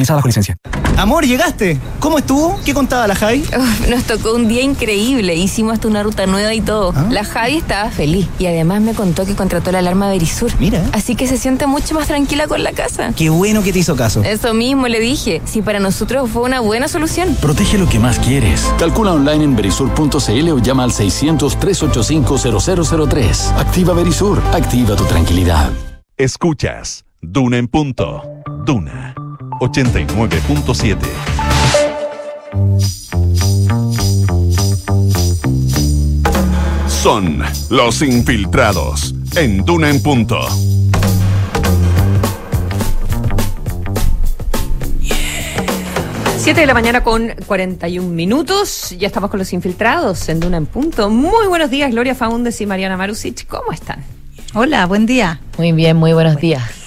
utilizada bajo licencia. Amor, llegaste. ¿Cómo estuvo? ¿Qué contaba la Javi? Uf, nos tocó un día increíble. Hicimos hasta una ruta nueva y todo. ¿Ah? La Javi estaba feliz y además me contó que contrató la alarma Verisur. Mira. Así que se siente mucho más tranquila con la casa. Qué bueno que te hizo caso. Eso mismo le dije. Si para nosotros fue una buena solución. Protege lo que más quieres. Calcula online en verisur.cl o llama al 600-385-0003. Activa Verisur. Activa tu tranquilidad. Escuchas Duna en punto. Duna 89.7. Son los infiltrados en Duna en punto. Siete de la mañana con 41 minutos. Ya estamos con los infiltrados en Duna en punto. Muy buenos días, Gloria Faundes y Mariana Marusic. ¿Cómo están? Hola, buen día. Muy bien, muy buenos buen días.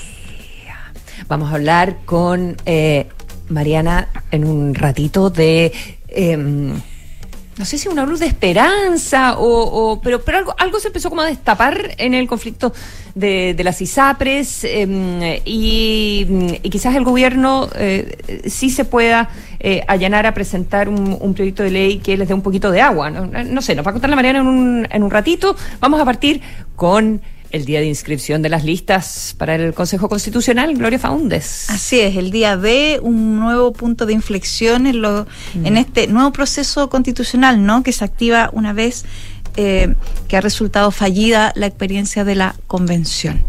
Vamos a hablar con eh, Mariana en un ratito de. Eh, no sé si una luz de esperanza o, pero pero algo algo se empezó como a destapar en el conflicto de, las ISAPRES eh, y, quizás el gobierno eh, sí se pueda eh, allanar a presentar un, un, proyecto de ley que les dé un poquito de agua. No, no sé, nos va a contar la Mariana en un, en un ratito. Vamos a partir con el día de inscripción de las listas para el Consejo Constitucional, Gloria Faundes. Así es, el día B, un nuevo punto de inflexión en, lo, mm. en este nuevo proceso constitucional, ¿no? Que se activa una vez eh, que ha resultado fallida la experiencia de la convención.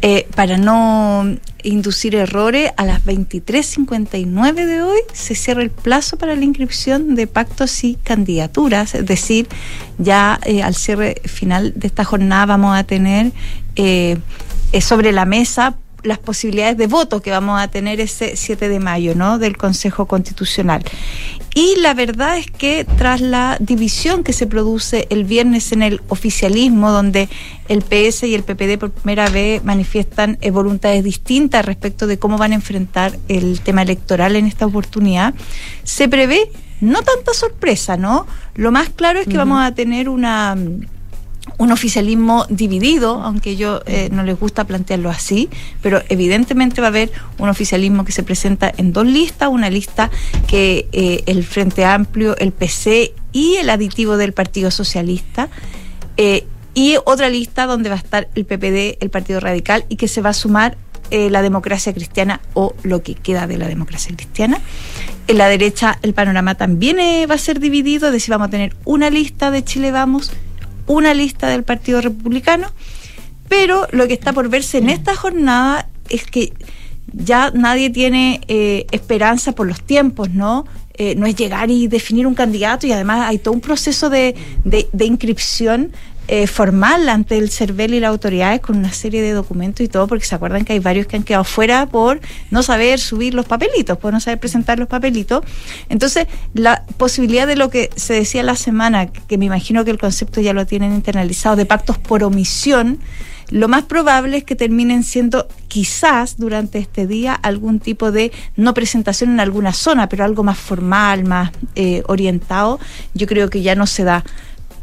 Eh, para no inducir errores, a las 23.59 de hoy se cierra el plazo para la inscripción de pactos y candidaturas, es decir, ya eh, al cierre final de esta jornada vamos a tener eh, sobre la mesa las posibilidades de voto que vamos a tener ese 7 de mayo, ¿no? Del Consejo Constitucional. Y la verdad es que tras la división que se produce el viernes en el oficialismo, donde el PS y el PPD por primera vez manifiestan eh, voluntades distintas respecto de cómo van a enfrentar el tema electoral en esta oportunidad, se prevé no tanta sorpresa, ¿no? Lo más claro es que vamos a tener una un oficialismo dividido, aunque yo eh, no les gusta plantearlo así, pero evidentemente va a haber un oficialismo que se presenta en dos listas, una lista que eh, el Frente Amplio, el PC y el aditivo del Partido Socialista, eh, y otra lista donde va a estar el PPD, el Partido Radical, y que se va a sumar la democracia cristiana o lo que queda de la democracia cristiana. En la derecha el panorama también va a ser dividido, es decir, vamos a tener una lista de Chile Vamos, una lista del Partido Republicano, pero lo que está por verse en esta jornada es que ya nadie tiene eh, esperanza por los tiempos, ¿no? Eh, no es llegar y definir un candidato y además hay todo un proceso de, de, de inscripción eh, formal ante el CERVEL y las autoridades con una serie de documentos y todo, porque se acuerdan que hay varios que han quedado fuera por no saber subir los papelitos, por no saber presentar los papelitos. Entonces, la posibilidad de lo que se decía la semana, que me imagino que el concepto ya lo tienen internalizado, de pactos por omisión, lo más probable es que terminen siendo quizás durante este día algún tipo de no presentación en alguna zona, pero algo más formal, más eh, orientado, yo creo que ya no se da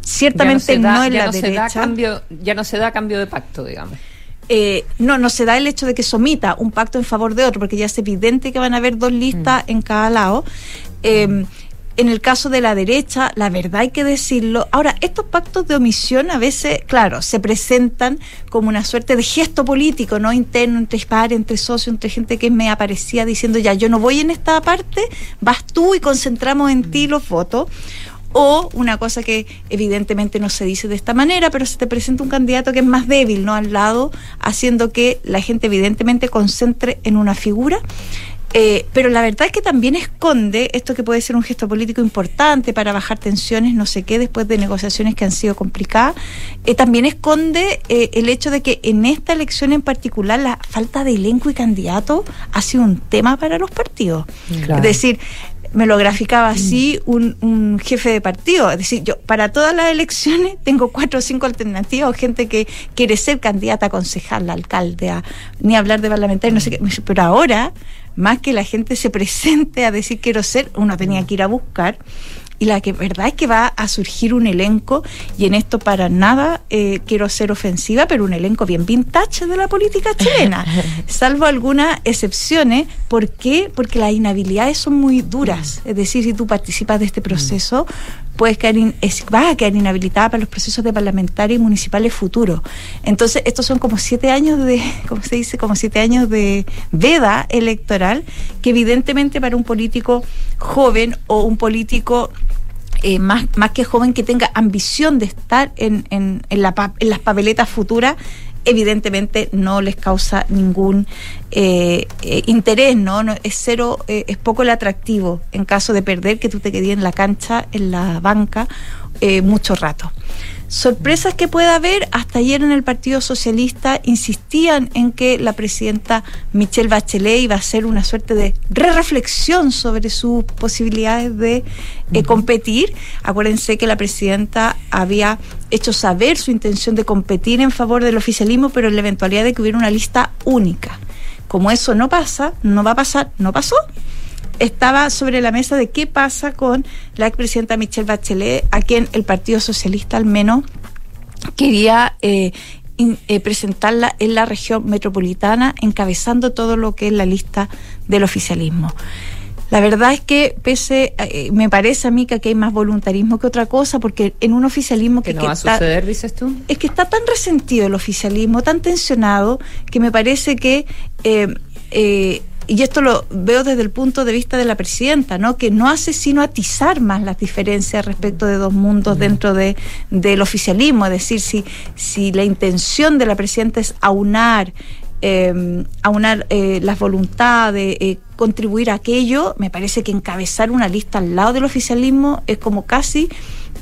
ciertamente no, en la derecha. cambio, ya no se da cambio de pacto, digamos. Eh, no, no se da el hecho de que somita un pacto en favor de otro, porque ya es evidente que van a haber dos listas mm. en cada lado. Em, en el caso de la derecha, la verdad hay que decirlo. Ahora, estos pactos de omisión a veces, claro, se presentan como una suerte de gesto político, ¿no? Interno, entre pares, entre socios, entre gente que me aparecía diciendo, ya, yo no voy en esta parte, vas tú y concentramos en ti mm. los votos o una cosa que evidentemente no se dice de esta manera, pero se te presenta un candidato que es más débil, ¿no? Al lado, haciendo que la gente evidentemente concentre en una figura. Eh, pero la verdad es que también esconde esto que puede ser un gesto político importante para bajar tensiones, no sé qué, después de negociaciones que han sido complicadas. Eh, también esconde eh, el hecho de que en esta elección en particular la falta de elenco y candidato ha sido un tema para los partidos. Es decir, me lo graficaba así un, un, jefe de partido. Es decir, yo para todas las elecciones [LAUGHS] tengo cuatro o cinco alternativas, o gente que quiere ser candidata a concejal, alcalde, ni hablar de parlamentario, no sé qué. Pero ahora, más que la gente se presente a decir quiero ser, uno tenía que ir a buscar y la que verdad es que va a surgir un elenco, y en esto para nada eh, quiero ser ofensiva, pero un elenco bien vintage de la política chilena, [LAUGHS] salvo algunas excepciones. ¿Por qué? Porque las inhabilidades son muy duras. Es decir, si tú participas de este proceso, puedes caer vas a quedar inhabilitada para los procesos de parlamentarios y municipales futuros. Entonces, estos son como siete años de, [LAUGHS] ¿cómo se dice? Como siete años de veda electoral, que evidentemente para un político joven o un político eh, más, más que joven que tenga ambición de estar en, en, en, la, en las papeletas futuras, evidentemente no les causa ningún eh, eh, interés, ¿no? Es cero, es poco el atractivo en caso de perder que tú te quedes en la cancha, en la banca, mucho rato. Sorpresas que pueda haber, hasta ayer en el Partido Socialista insistían en que la presidenta Michelle Bachelet iba a hacer una suerte de re-reflexión sobre sus posibilidades de eh, competir. Acuérdense que la presidenta había hecho saber su intención de competir en favor del oficialismo, pero en la eventualidad de que hubiera una lista única. Como eso no pasa, no va a pasar, no pasó estaba sobre la mesa de qué pasa con la expresidenta Michelle Bachelet, a quien el Partido Socialista al menos quería eh, eh, presentarla en la región metropolitana, encabezando todo lo que es la lista del oficialismo. La verdad es que pese, eh, me parece a mí que aquí hay más voluntarismo que otra cosa, porque en un oficialismo que, no va a suceder, dices tú, es que está tan resentido el oficialismo, tan tensionado, que me parece que y esto lo veo desde el punto de vista de la presidenta, ¿no? que no hace sino atizar más las diferencias respecto de dos mundos dentro de, del oficialismo, es decir, si, si la intención de la presidenta es aunar em, aunar eh, las voluntades, eh, contribuir a aquello, me parece que encabezar una lista al lado del oficialismo es como casi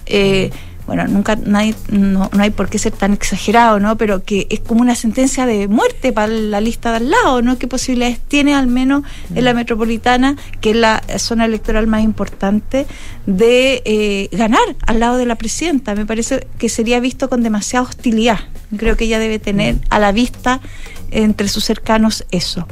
eh, bueno, nunca nadie, no, no hay por qué ser tan exagerado, ¿no? Pero que es como una sentencia de muerte para la lista de al lado, ¿no? ¿Qué posibilidades tiene al menos en la metropolitana, que es la zona electoral más importante, de eh, ganar al lado de la presidenta? Me parece que sería visto con demasiada hostilidad. Creo que ella debe tener a la vista entre sus cercanos eso.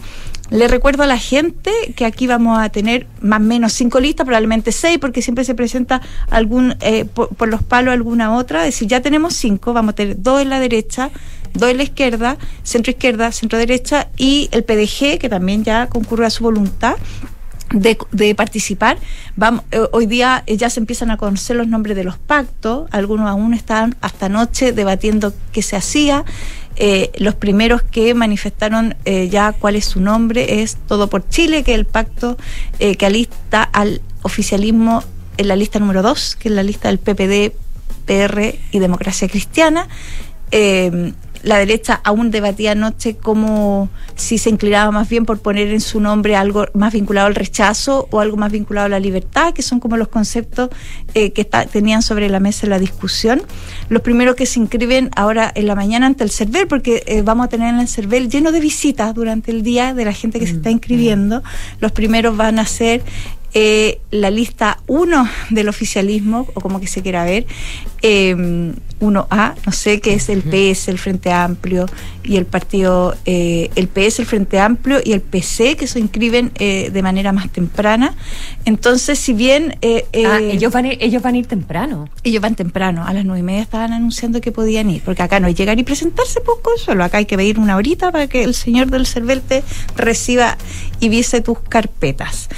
Le recuerdo a la gente que aquí vamos a tener más o menos cinco listas, probablemente seis, porque siempre se presenta algún eh, por, los palos alguna otra. Es decir, ya tenemos cinco, vamos a tener dos en la derecha, dos en la izquierda, centro izquierda, centro derecha y el PDG, que también ya concurre a su voluntad. De, de, participar. Vamos, eh, hoy día eh, ya se empiezan a conocer los nombres de los pactos, algunos aún están hasta anoche debatiendo qué se hacía. Eh, los primeros que manifestaron eh, ya cuál es su nombre es Todo por Chile, que es el pacto eh, que alista al oficialismo en la lista número 2, que es la lista del PPD, PR y Democracia Cristiana la derecha aún debatía anoche como si se inclinaba más bien por poner en su nombre algo más vinculado al rechazo o algo más vinculado a la libertad, que son como los conceptos eh, que está, tenían sobre la mesa la discusión. Los primeros que se inscriben ahora en la mañana ante el CERVEL, porque eh, vamos a tener en el CERVEL lleno de visitas durante el día de la gente que se está inscribiendo. Los primeros van a ser eh, la lista 1 del oficialismo, o como que se quiera ver, eh, 1A, no sé, qué es el PS, el Frente Amplio, y el partido, eh, el PS, el Frente Amplio y el PC, que se inscriben eh, de manera más temprana. Entonces, si bien... Eh, ah, ellos, van a ir, ellos van a ir temprano. Ellos van temprano, a las nueve y media estaban anunciando que podían ir, porque acá no es llegar y presentarse poco, solo acá hay que pedir una horita para que el señor del CERVEL te reciba y viese tus carpetas.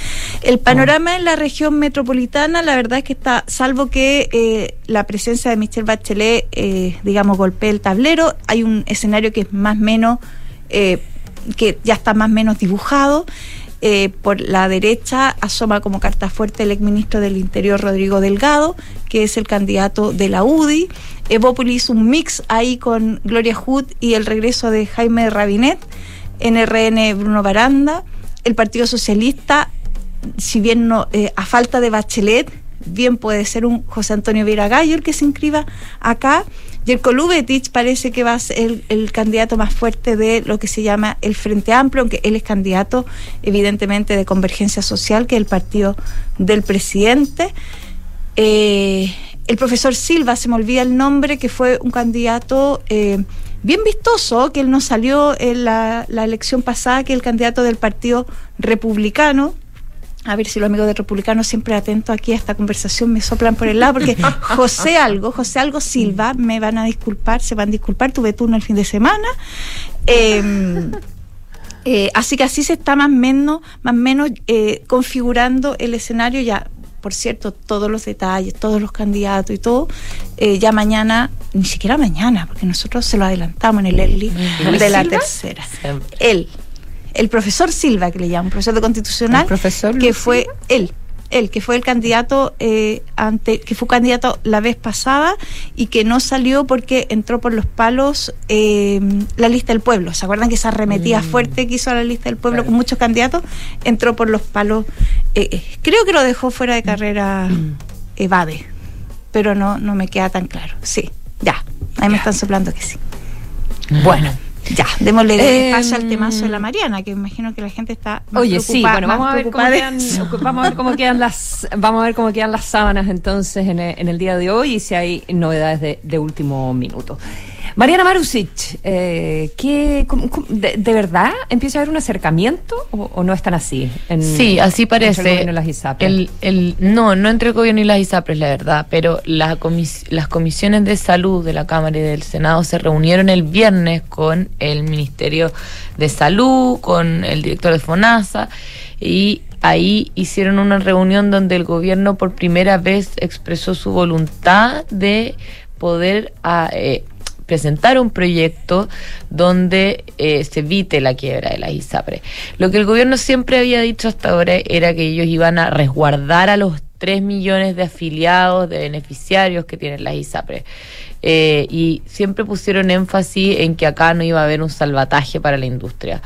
El panorama en la región metropolitana, la verdad es que está, salvo que la presencia de Michelle Bachelet, eh, digamos, golpee el tablero, hay un escenario que es más menos, eh, que ya está más menos dibujado. Eh, por la derecha asoma como carta fuerte el exministro del Interior Rodrigo Delgado, que es el candidato de la UDI. Evópolis hizo un mix ahí con Gloria Hood y el regreso de Jaime Rabinet, NRN Bruno Baranda. El Partido Socialista, si bien no, eh, a falta de Bachelet, bien puede ser un José Antonio Viragallo el que se inscriba acá. Jerko Lubetich parece que va a ser el, el, candidato más fuerte de lo que se llama el Frente Amplio, aunque él es candidato evidentemente de Convergencia Social, que es el partido del presidente. Eh, el profesor Silva, se me olvida el nombre, que fue un candidato eh, bien vistoso, que él no salió en la, la elección pasada, que es el candidato del Partido Republicano, a ver si los amigos de Republicanos siempre atentos aquí a esta conversación me soplan por el lado, porque [LAUGHS] José Algo, José Algo Silva, me van a disculpar, se van a disculpar, tuve turno el fin de semana. Eh, [LAUGHS] eh, así que así se está más o menos, más menos eh, configurando el escenario ya. Por cierto, todos los detalles, todos los candidatos y todo, eh, ya mañana, ni siquiera mañana, porque nosotros se lo adelantamos en el early de la tercera. Él, el profesor Silva, que le llaman, profesor de constitucional, profesor que fue él, él, que fue el candidato eh, ante, que fue candidato la vez pasada y que no salió porque entró por los palos eh, la lista del pueblo. ¿Se acuerdan que esa arremetida mm. fuerte que hizo a la lista del pueblo claro. con muchos candidatos? Entró por los palos. Eh, creo que lo dejó fuera de carrera Evade, pero no, no me queda tan claro. Sí, ya, ahí ya. me están soplando que sí. Bueno. Ya, démosle eh, espacio al temazo de la Mariana, que imagino que la gente está más Oye, sí, bueno, vamos a ver cómo quedan, vamos a ver cómo quedan las vamos a ver cómo quedan las sábanas entonces en el, en el día de hoy y si hay novedades de, de último minuto. Mariana Marusic, eh, ¿qué, cómo, cómo, de, de, verdad empieza a haber un acercamiento o, o no es tan así? En, sí, así parece. Entre el gobierno y las ISAPRES. El, el, no, no entre el gobierno y las ISAPRES, la verdad, pero la comis, las comisiones de salud de la Cámara y del Senado se reunieron el viernes con el Ministerio de Salud, con el director de FONASA y ahí hicieron una reunión donde el gobierno por primera vez expresó su voluntad de poder a, eh, presentar un proyecto donde eh, se evite la quiebra de la ISAPRE. Lo que el gobierno siempre había dicho hasta ahora era que ellos iban a resguardar a los 3 millones de afiliados, de beneficiarios que tienen la ISAPRE. Eh, y siempre pusieron énfasis en que acá no iba a haber un salvataje para la industria.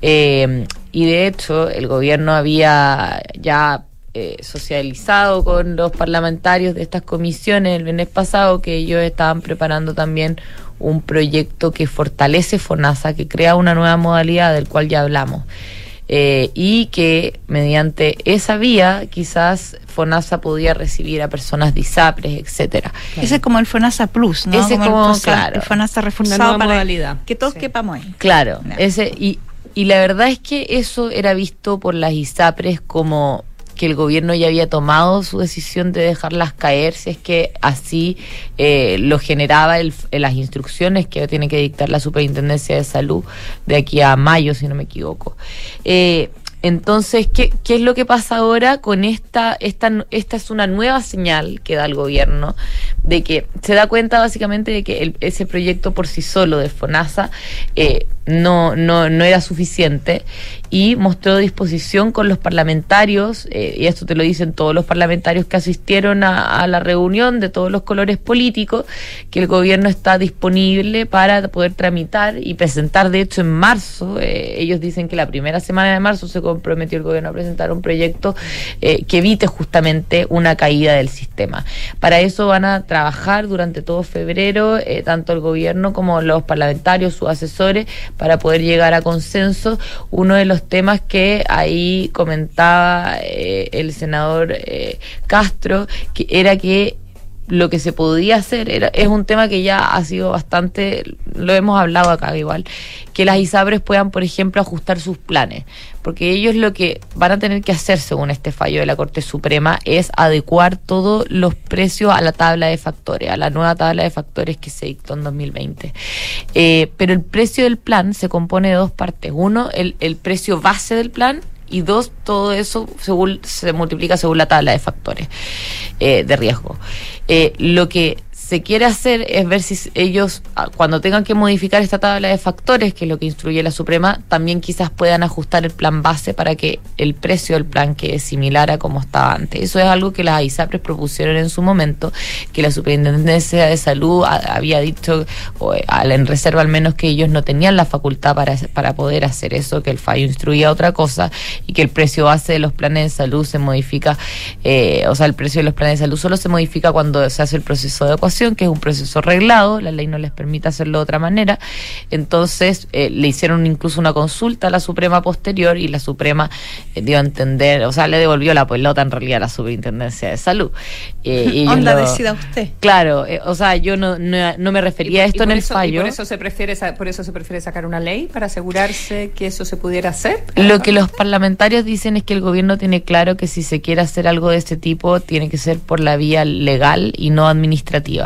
Eh, y de hecho, el gobierno había ya eh, socializado con los parlamentarios de estas comisiones el viernes pasado que ellos estaban preparando también un proyecto que fortalece FONASA, que crea una nueva modalidad del cual ya hablamos. Eh, y que mediante esa vía quizás FONASA podía recibir a personas disapres, etcétera. Ese es como el FONASA Plus, ¿no? Ese es el como, proceso- claro. el FONASA Una reforzado para modalidad. que todos Sí. quepamos ahí. Claro, ese y, y la verdad es que eso era visto por las ISAPRES como que el gobierno ya había tomado su decisión de dejarlas caer, si es que así eh, lo generaba en las instrucciones que tiene que dictar la Superintendencia de Salud de aquí a mayo, si no me equivoco. Eh, entonces, ¿qué, ¿qué es lo que pasa ahora con esta, esta? Esta es una nueva señal que da el gobierno de que se da cuenta básicamente de que ese proyecto por sí solo de FONASA eh, no, no, no era suficiente y mostró disposición con los parlamentarios, eh, y esto te lo dicen todos los parlamentarios que asistieron a, la reunión de todos los colores políticos, que el gobierno está disponible para poder tramitar y presentar, de hecho, en marzo, eh, ellos dicen que la primera semana de marzo se comprometió el gobierno a presentar un proyecto eh, que evite justamente una caída del sistema. Para eso van a trabajar durante todo febrero, eh, tanto el gobierno como los parlamentarios, sus asesores, para poder llegar a consenso. Uno de los temas que ahí comentaba eh, el senador eh, Castro, que era que lo que se podía hacer era, es un tema que ya ha sido bastante, lo hemos hablado acá igual, que las ISABRES puedan, por ejemplo, ajustar sus planes, porque ellos lo que van a tener que hacer, según este fallo de la Corte Suprema, es adecuar todos los precios a la tabla de factores, a la nueva tabla de factores que se dictó en 2020. Eh, pero el precio del plan se compone de dos partes. Uno, el, precio base del plan y dos, todo eso según, se multiplica según la tabla de factores eh, de riesgo. Eh, lo que se quiere hacer es ver si ellos, ah, cuando tengan que modificar esta tabla de factores, que es lo que instruye la Suprema, también quizás puedan ajustar el plan base para que el precio del plan quede similar a como estaba antes. Eso es algo que las ISAPRES propusieron en su momento, que la Superintendencia de Salud ha- había dicho, o, eh, en reserva al menos, que ellos no tenían la facultad para, para poder hacer eso, que el fallo instruía otra cosa y que el precio base de los planes de salud se modifica, eh, o sea, el precio de los planes de salud solo se modifica cuando se hace el proceso de que es un proceso reglado, la ley no les permite hacerlo de otra manera. Entonces, eh, le hicieron incluso una consulta a la Suprema posterior y la Suprema eh, dio a entender, o sea, le devolvió la pelota en realidad a la Superintendencia de Salud. Eh, [LAUGHS] y Onda, lo- decida usted. Claro, eh, o sea, yo no, no, no me refería a esto en el eso- y fallo. por eso se prefiere por eso se prefiere sacar una ley para asegurarse que eso se pudiera hacer. Lo que los parlamentarios dicen es que el gobierno tiene claro que si se quiere hacer algo de este tipo, tiene que ser por la vía legal y no administrativa.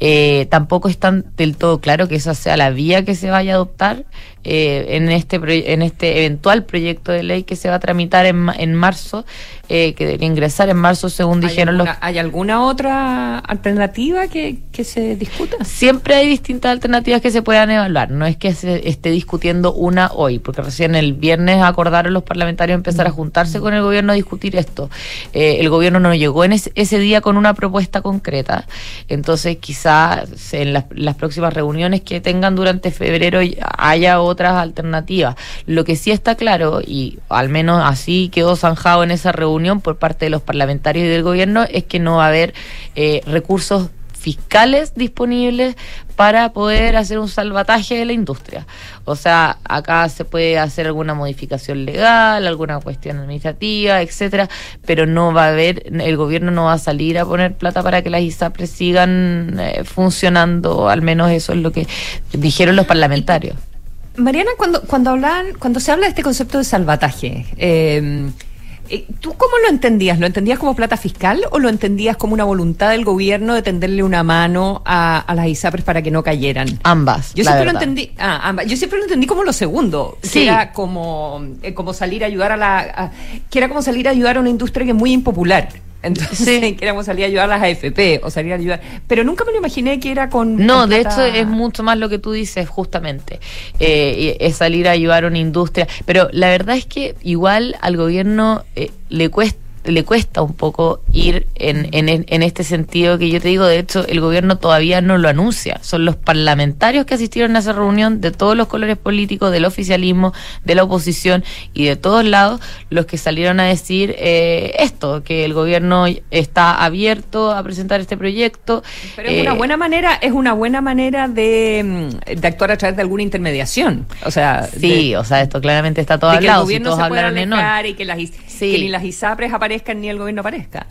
Eh, tampoco es del todo claro que esa sea la vía que se vaya a adoptar eh, en este en este eventual proyecto de ley que se va a tramitar en, en marzo, eh, que debería ingresar en marzo, según ¿Hay dijeron los ¿Hay alguna otra alternativa que, que se discuta? Siempre hay distintas alternativas que se puedan evaluar. No es que se esté discutiendo una hoy, porque recién el viernes acordaron los parlamentarios empezar a juntarse con el gobierno a discutir esto. Eh, el gobierno no llegó en ese, ese día con una propuesta concreta. Entonces, quizás en las, las próximas reuniones que tengan durante febrero haya otras alternativas. Lo que sí está claro, y al menos así quedó zanjado en esa reunión por parte de los parlamentarios y del gobierno, es que no va a haber eh, recursos fiscales disponibles para poder hacer un salvataje de la industria. O sea, acá se puede hacer alguna modificación legal, alguna cuestión administrativa, etcétera, pero no va a haber, el gobierno no va a salir a poner plata para que las ISAPRES sigan eh, funcionando, al menos eso es lo que dijeron los parlamentarios. Mariana, cuando, cuando hablan, cuando se habla de este concepto de salvataje, eh, eh, ¿tú cómo lo entendías? ¿Lo entendías como plata fiscal o lo entendías como una voluntad del gobierno de tenderle una mano a, a las ISAPRES para que no cayeran? Ambas. Yo siempre lo entendí, ah, ambas. yo siempre lo entendí como lo segundo, que Sí. era como, eh, como salir a ayudar a la, a- que era como salir a ayudar a una industria que es muy impopular. Entonces, [LAUGHS] que era como salir a ayudar a las AFP o salir a ayudar. Pero nunca me lo imaginé que era con. No, con de plata- hecho es mucho más lo que tú dices, justamente. Eh, es salir a ayudar a una industria. Pero la verdad es que igual al gobierno eh, le cuesta. Le cuesta un poco ir en, en, en este sentido que yo te digo, de hecho, el gobierno todavía no lo anuncia. Son los parlamentarios que asistieron a esa reunión de todos los colores políticos, del oficialismo, de la oposición y de todos lados, los que salieron a decir eh, esto, que el gobierno está abierto a presentar este proyecto. Pero es una Eh, buena manera, es una buena manera de, mm, de actuar a través de alguna intermediación. O sea, Sí, de- o sea, esto claramente está todo de que el hablado. si gobierno todos se hablaron en alejar y que, las, is- que ni las ISAPRES aparezcan ni el gobierno aparezca.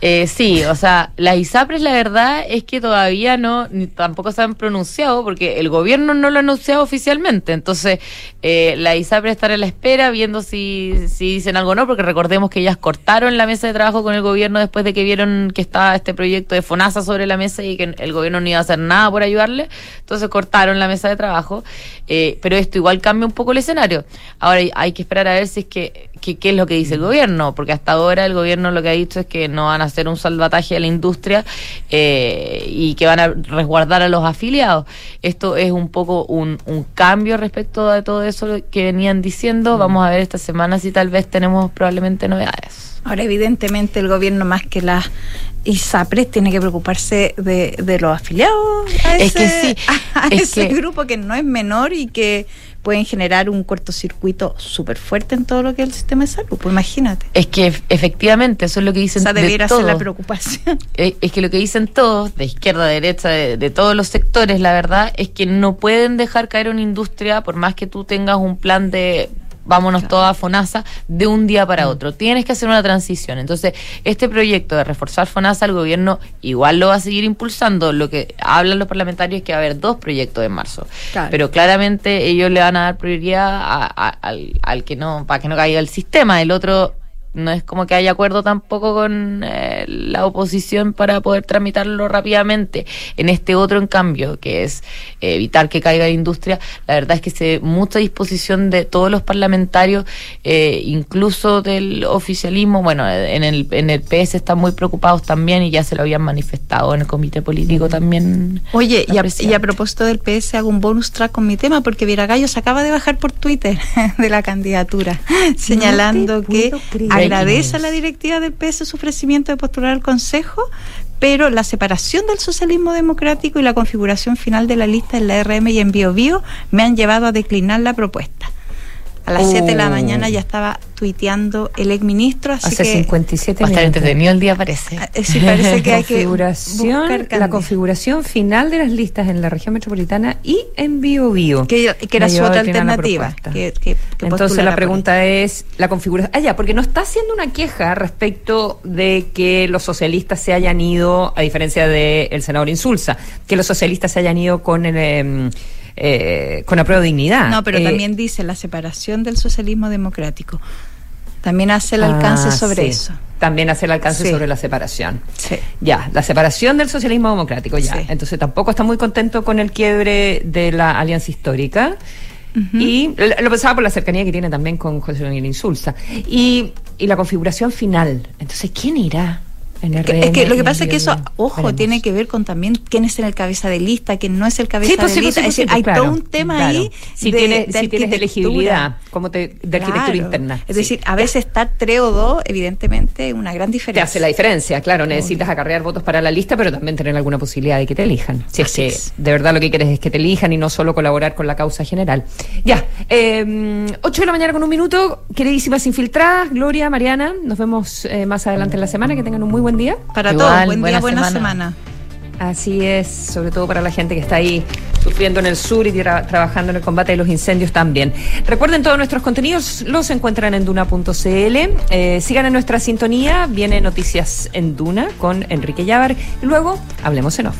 Eh, sí, o sea, las ISAPRES la verdad es que todavía no, ni tampoco se han pronunciado porque el gobierno no lo ha anunciado oficialmente. Entonces, eh, la ISAPRES estará a la espera viendo si, si dicen algo o no, porque recordemos que ellas cortaron la mesa de trabajo con el gobierno después de que vieron que estaba este proyecto de FONASA sobre la mesa y que el gobierno no iba a hacer nada por ayudarle. Entonces cortaron la mesa de trabajo. Eh, pero esto igual cambia un poco el escenario. Ahora hay, que esperar a ver si es que- qué es lo que dice el gobierno, porque hasta ahora el gobierno lo que ha dicho es que no van a hacer un salvataje a la industria eh, y que van a resguardar a los afiliados. Esto es un poco un, un cambio respecto de todo eso que venían diciendo. Vamos a ver esta semana si tal vez tenemos probablemente novedades. Ahora, evidentemente, el gobierno más que las ISAPRES tiene que preocuparse de, de los afiliados a Es ese, que sí, [LAUGHS] a es ese que- grupo que no es menor y que pueden generar un cortocircuito súper fuerte en todo lo que es el sistema de salud. Pues imagínate. Es que ef- efectivamente eso es lo que dicen Esa de debiera ser la preocupación. [LAUGHS] Eh, es que lo que dicen todos, de izquierda a derecha, de, de todos los sectores, la verdad, es que no pueden dejar caer una industria por más que tú tengas un plan de vámonos todos a FONASA de un día para otro. Tienes que hacer una transición. Entonces, este proyecto de reforzar FONASA, el gobierno igual lo va a seguir impulsando. Lo que hablan los parlamentarios es que va a haber dos proyectos en marzo. Claro. Pero claramente ellos le van a dar prioridad a- a- al, al que no, para que no caiga el sistema. El otro no es como que haya acuerdo tampoco con eh, la oposición para poder tramitarlo rápidamente. En este otro, en cambio, que es eh, evitar que caiga la industria, la verdad es que se ve mucha disposición de todos los parlamentarios, eh, incluso del oficialismo. Bueno, en el, en el PS están muy preocupados también y ya se lo habían manifestado en el comité político también. Oye, y a, y a propósito del PS, hago un bonus track con mi tema porque Viragallo se acaba de bajar por Twitter [LAUGHS] de la candidatura, señalando que. Agradece a la directiva del PS su ofrecimiento de postular al Consejo, pero la separación del socialismo democrático y la configuración final de la lista en la RM y en Bio Bio me han llevado a declinar la propuesta. A las 7 de la Oh. mañana ya estaba tuiteando el exministro, así Hace que 57 Va a estar minutos. entretenido el día, parece. eh, sí parece que hay que buscar la configuración final de las listas en la región metropolitana y en Bio Bio. que, que era su otra alternativa. propuesta. Que, que- que Entonces la pregunta es la configuración. Ah, ya, porque no está haciendo una queja respecto de que los socialistas se hayan ido, a diferencia del senador Insulza, que los socialistas se hayan ido con el em, eh, con la prueba de dignidad. No, pero Eh, también dice la separación del socialismo democrático. También hace el alcance ah, sobre sí. eso. También hace el alcance Sí. sobre la separación. Sí. Ya, la separación del socialismo democrático, ya. Sí. Entonces tampoco está muy contento con el quiebre de la alianza histórica. Y lo pensaba por la cercanía que tiene también con José Manuel Insulza. Y, y la configuración final. Entonces, ¿quién irá en el Que- es que lo que pasa es que eso, Veremos. ojo, tiene que ver con también quién es el cabeza de lista, quién no es el cabeza Sí, pues, de sí, lista. sí, es decir, hay claro, todo un tema claro. ahí Si de, tienes, de si tienes elegibilidad, como te, de arquitectura Claro. interna. Es decir, a veces estar tres o dos, evidentemente, una gran te diferencia. hace la diferencia, claro, necesitas acarrear votos para la lista, pero también tener alguna posibilidad de que te elijan. Si es Así que es. de verdad lo que quieres es que te elijan y no solo colaborar con la causa general. Ya, eh, 8 de la mañana con un minuto, queridísimas infiltradas, Gloria, Mariana, nos vemos eh, más adelante en la semana, que tengan un muy buen día. Para Igual, todos, buen buena día, buena semana. semana. Así es, sobre todo para la gente que está ahí sufriendo en el sur y tra- trabajando en el combate de los incendios también. Recuerden todos nuestros contenidos, los encuentran en duna.cl. Eh, sigan en nuestra sintonía, viene Noticias en Duna con Enrique Llávar y luego hablemos en off.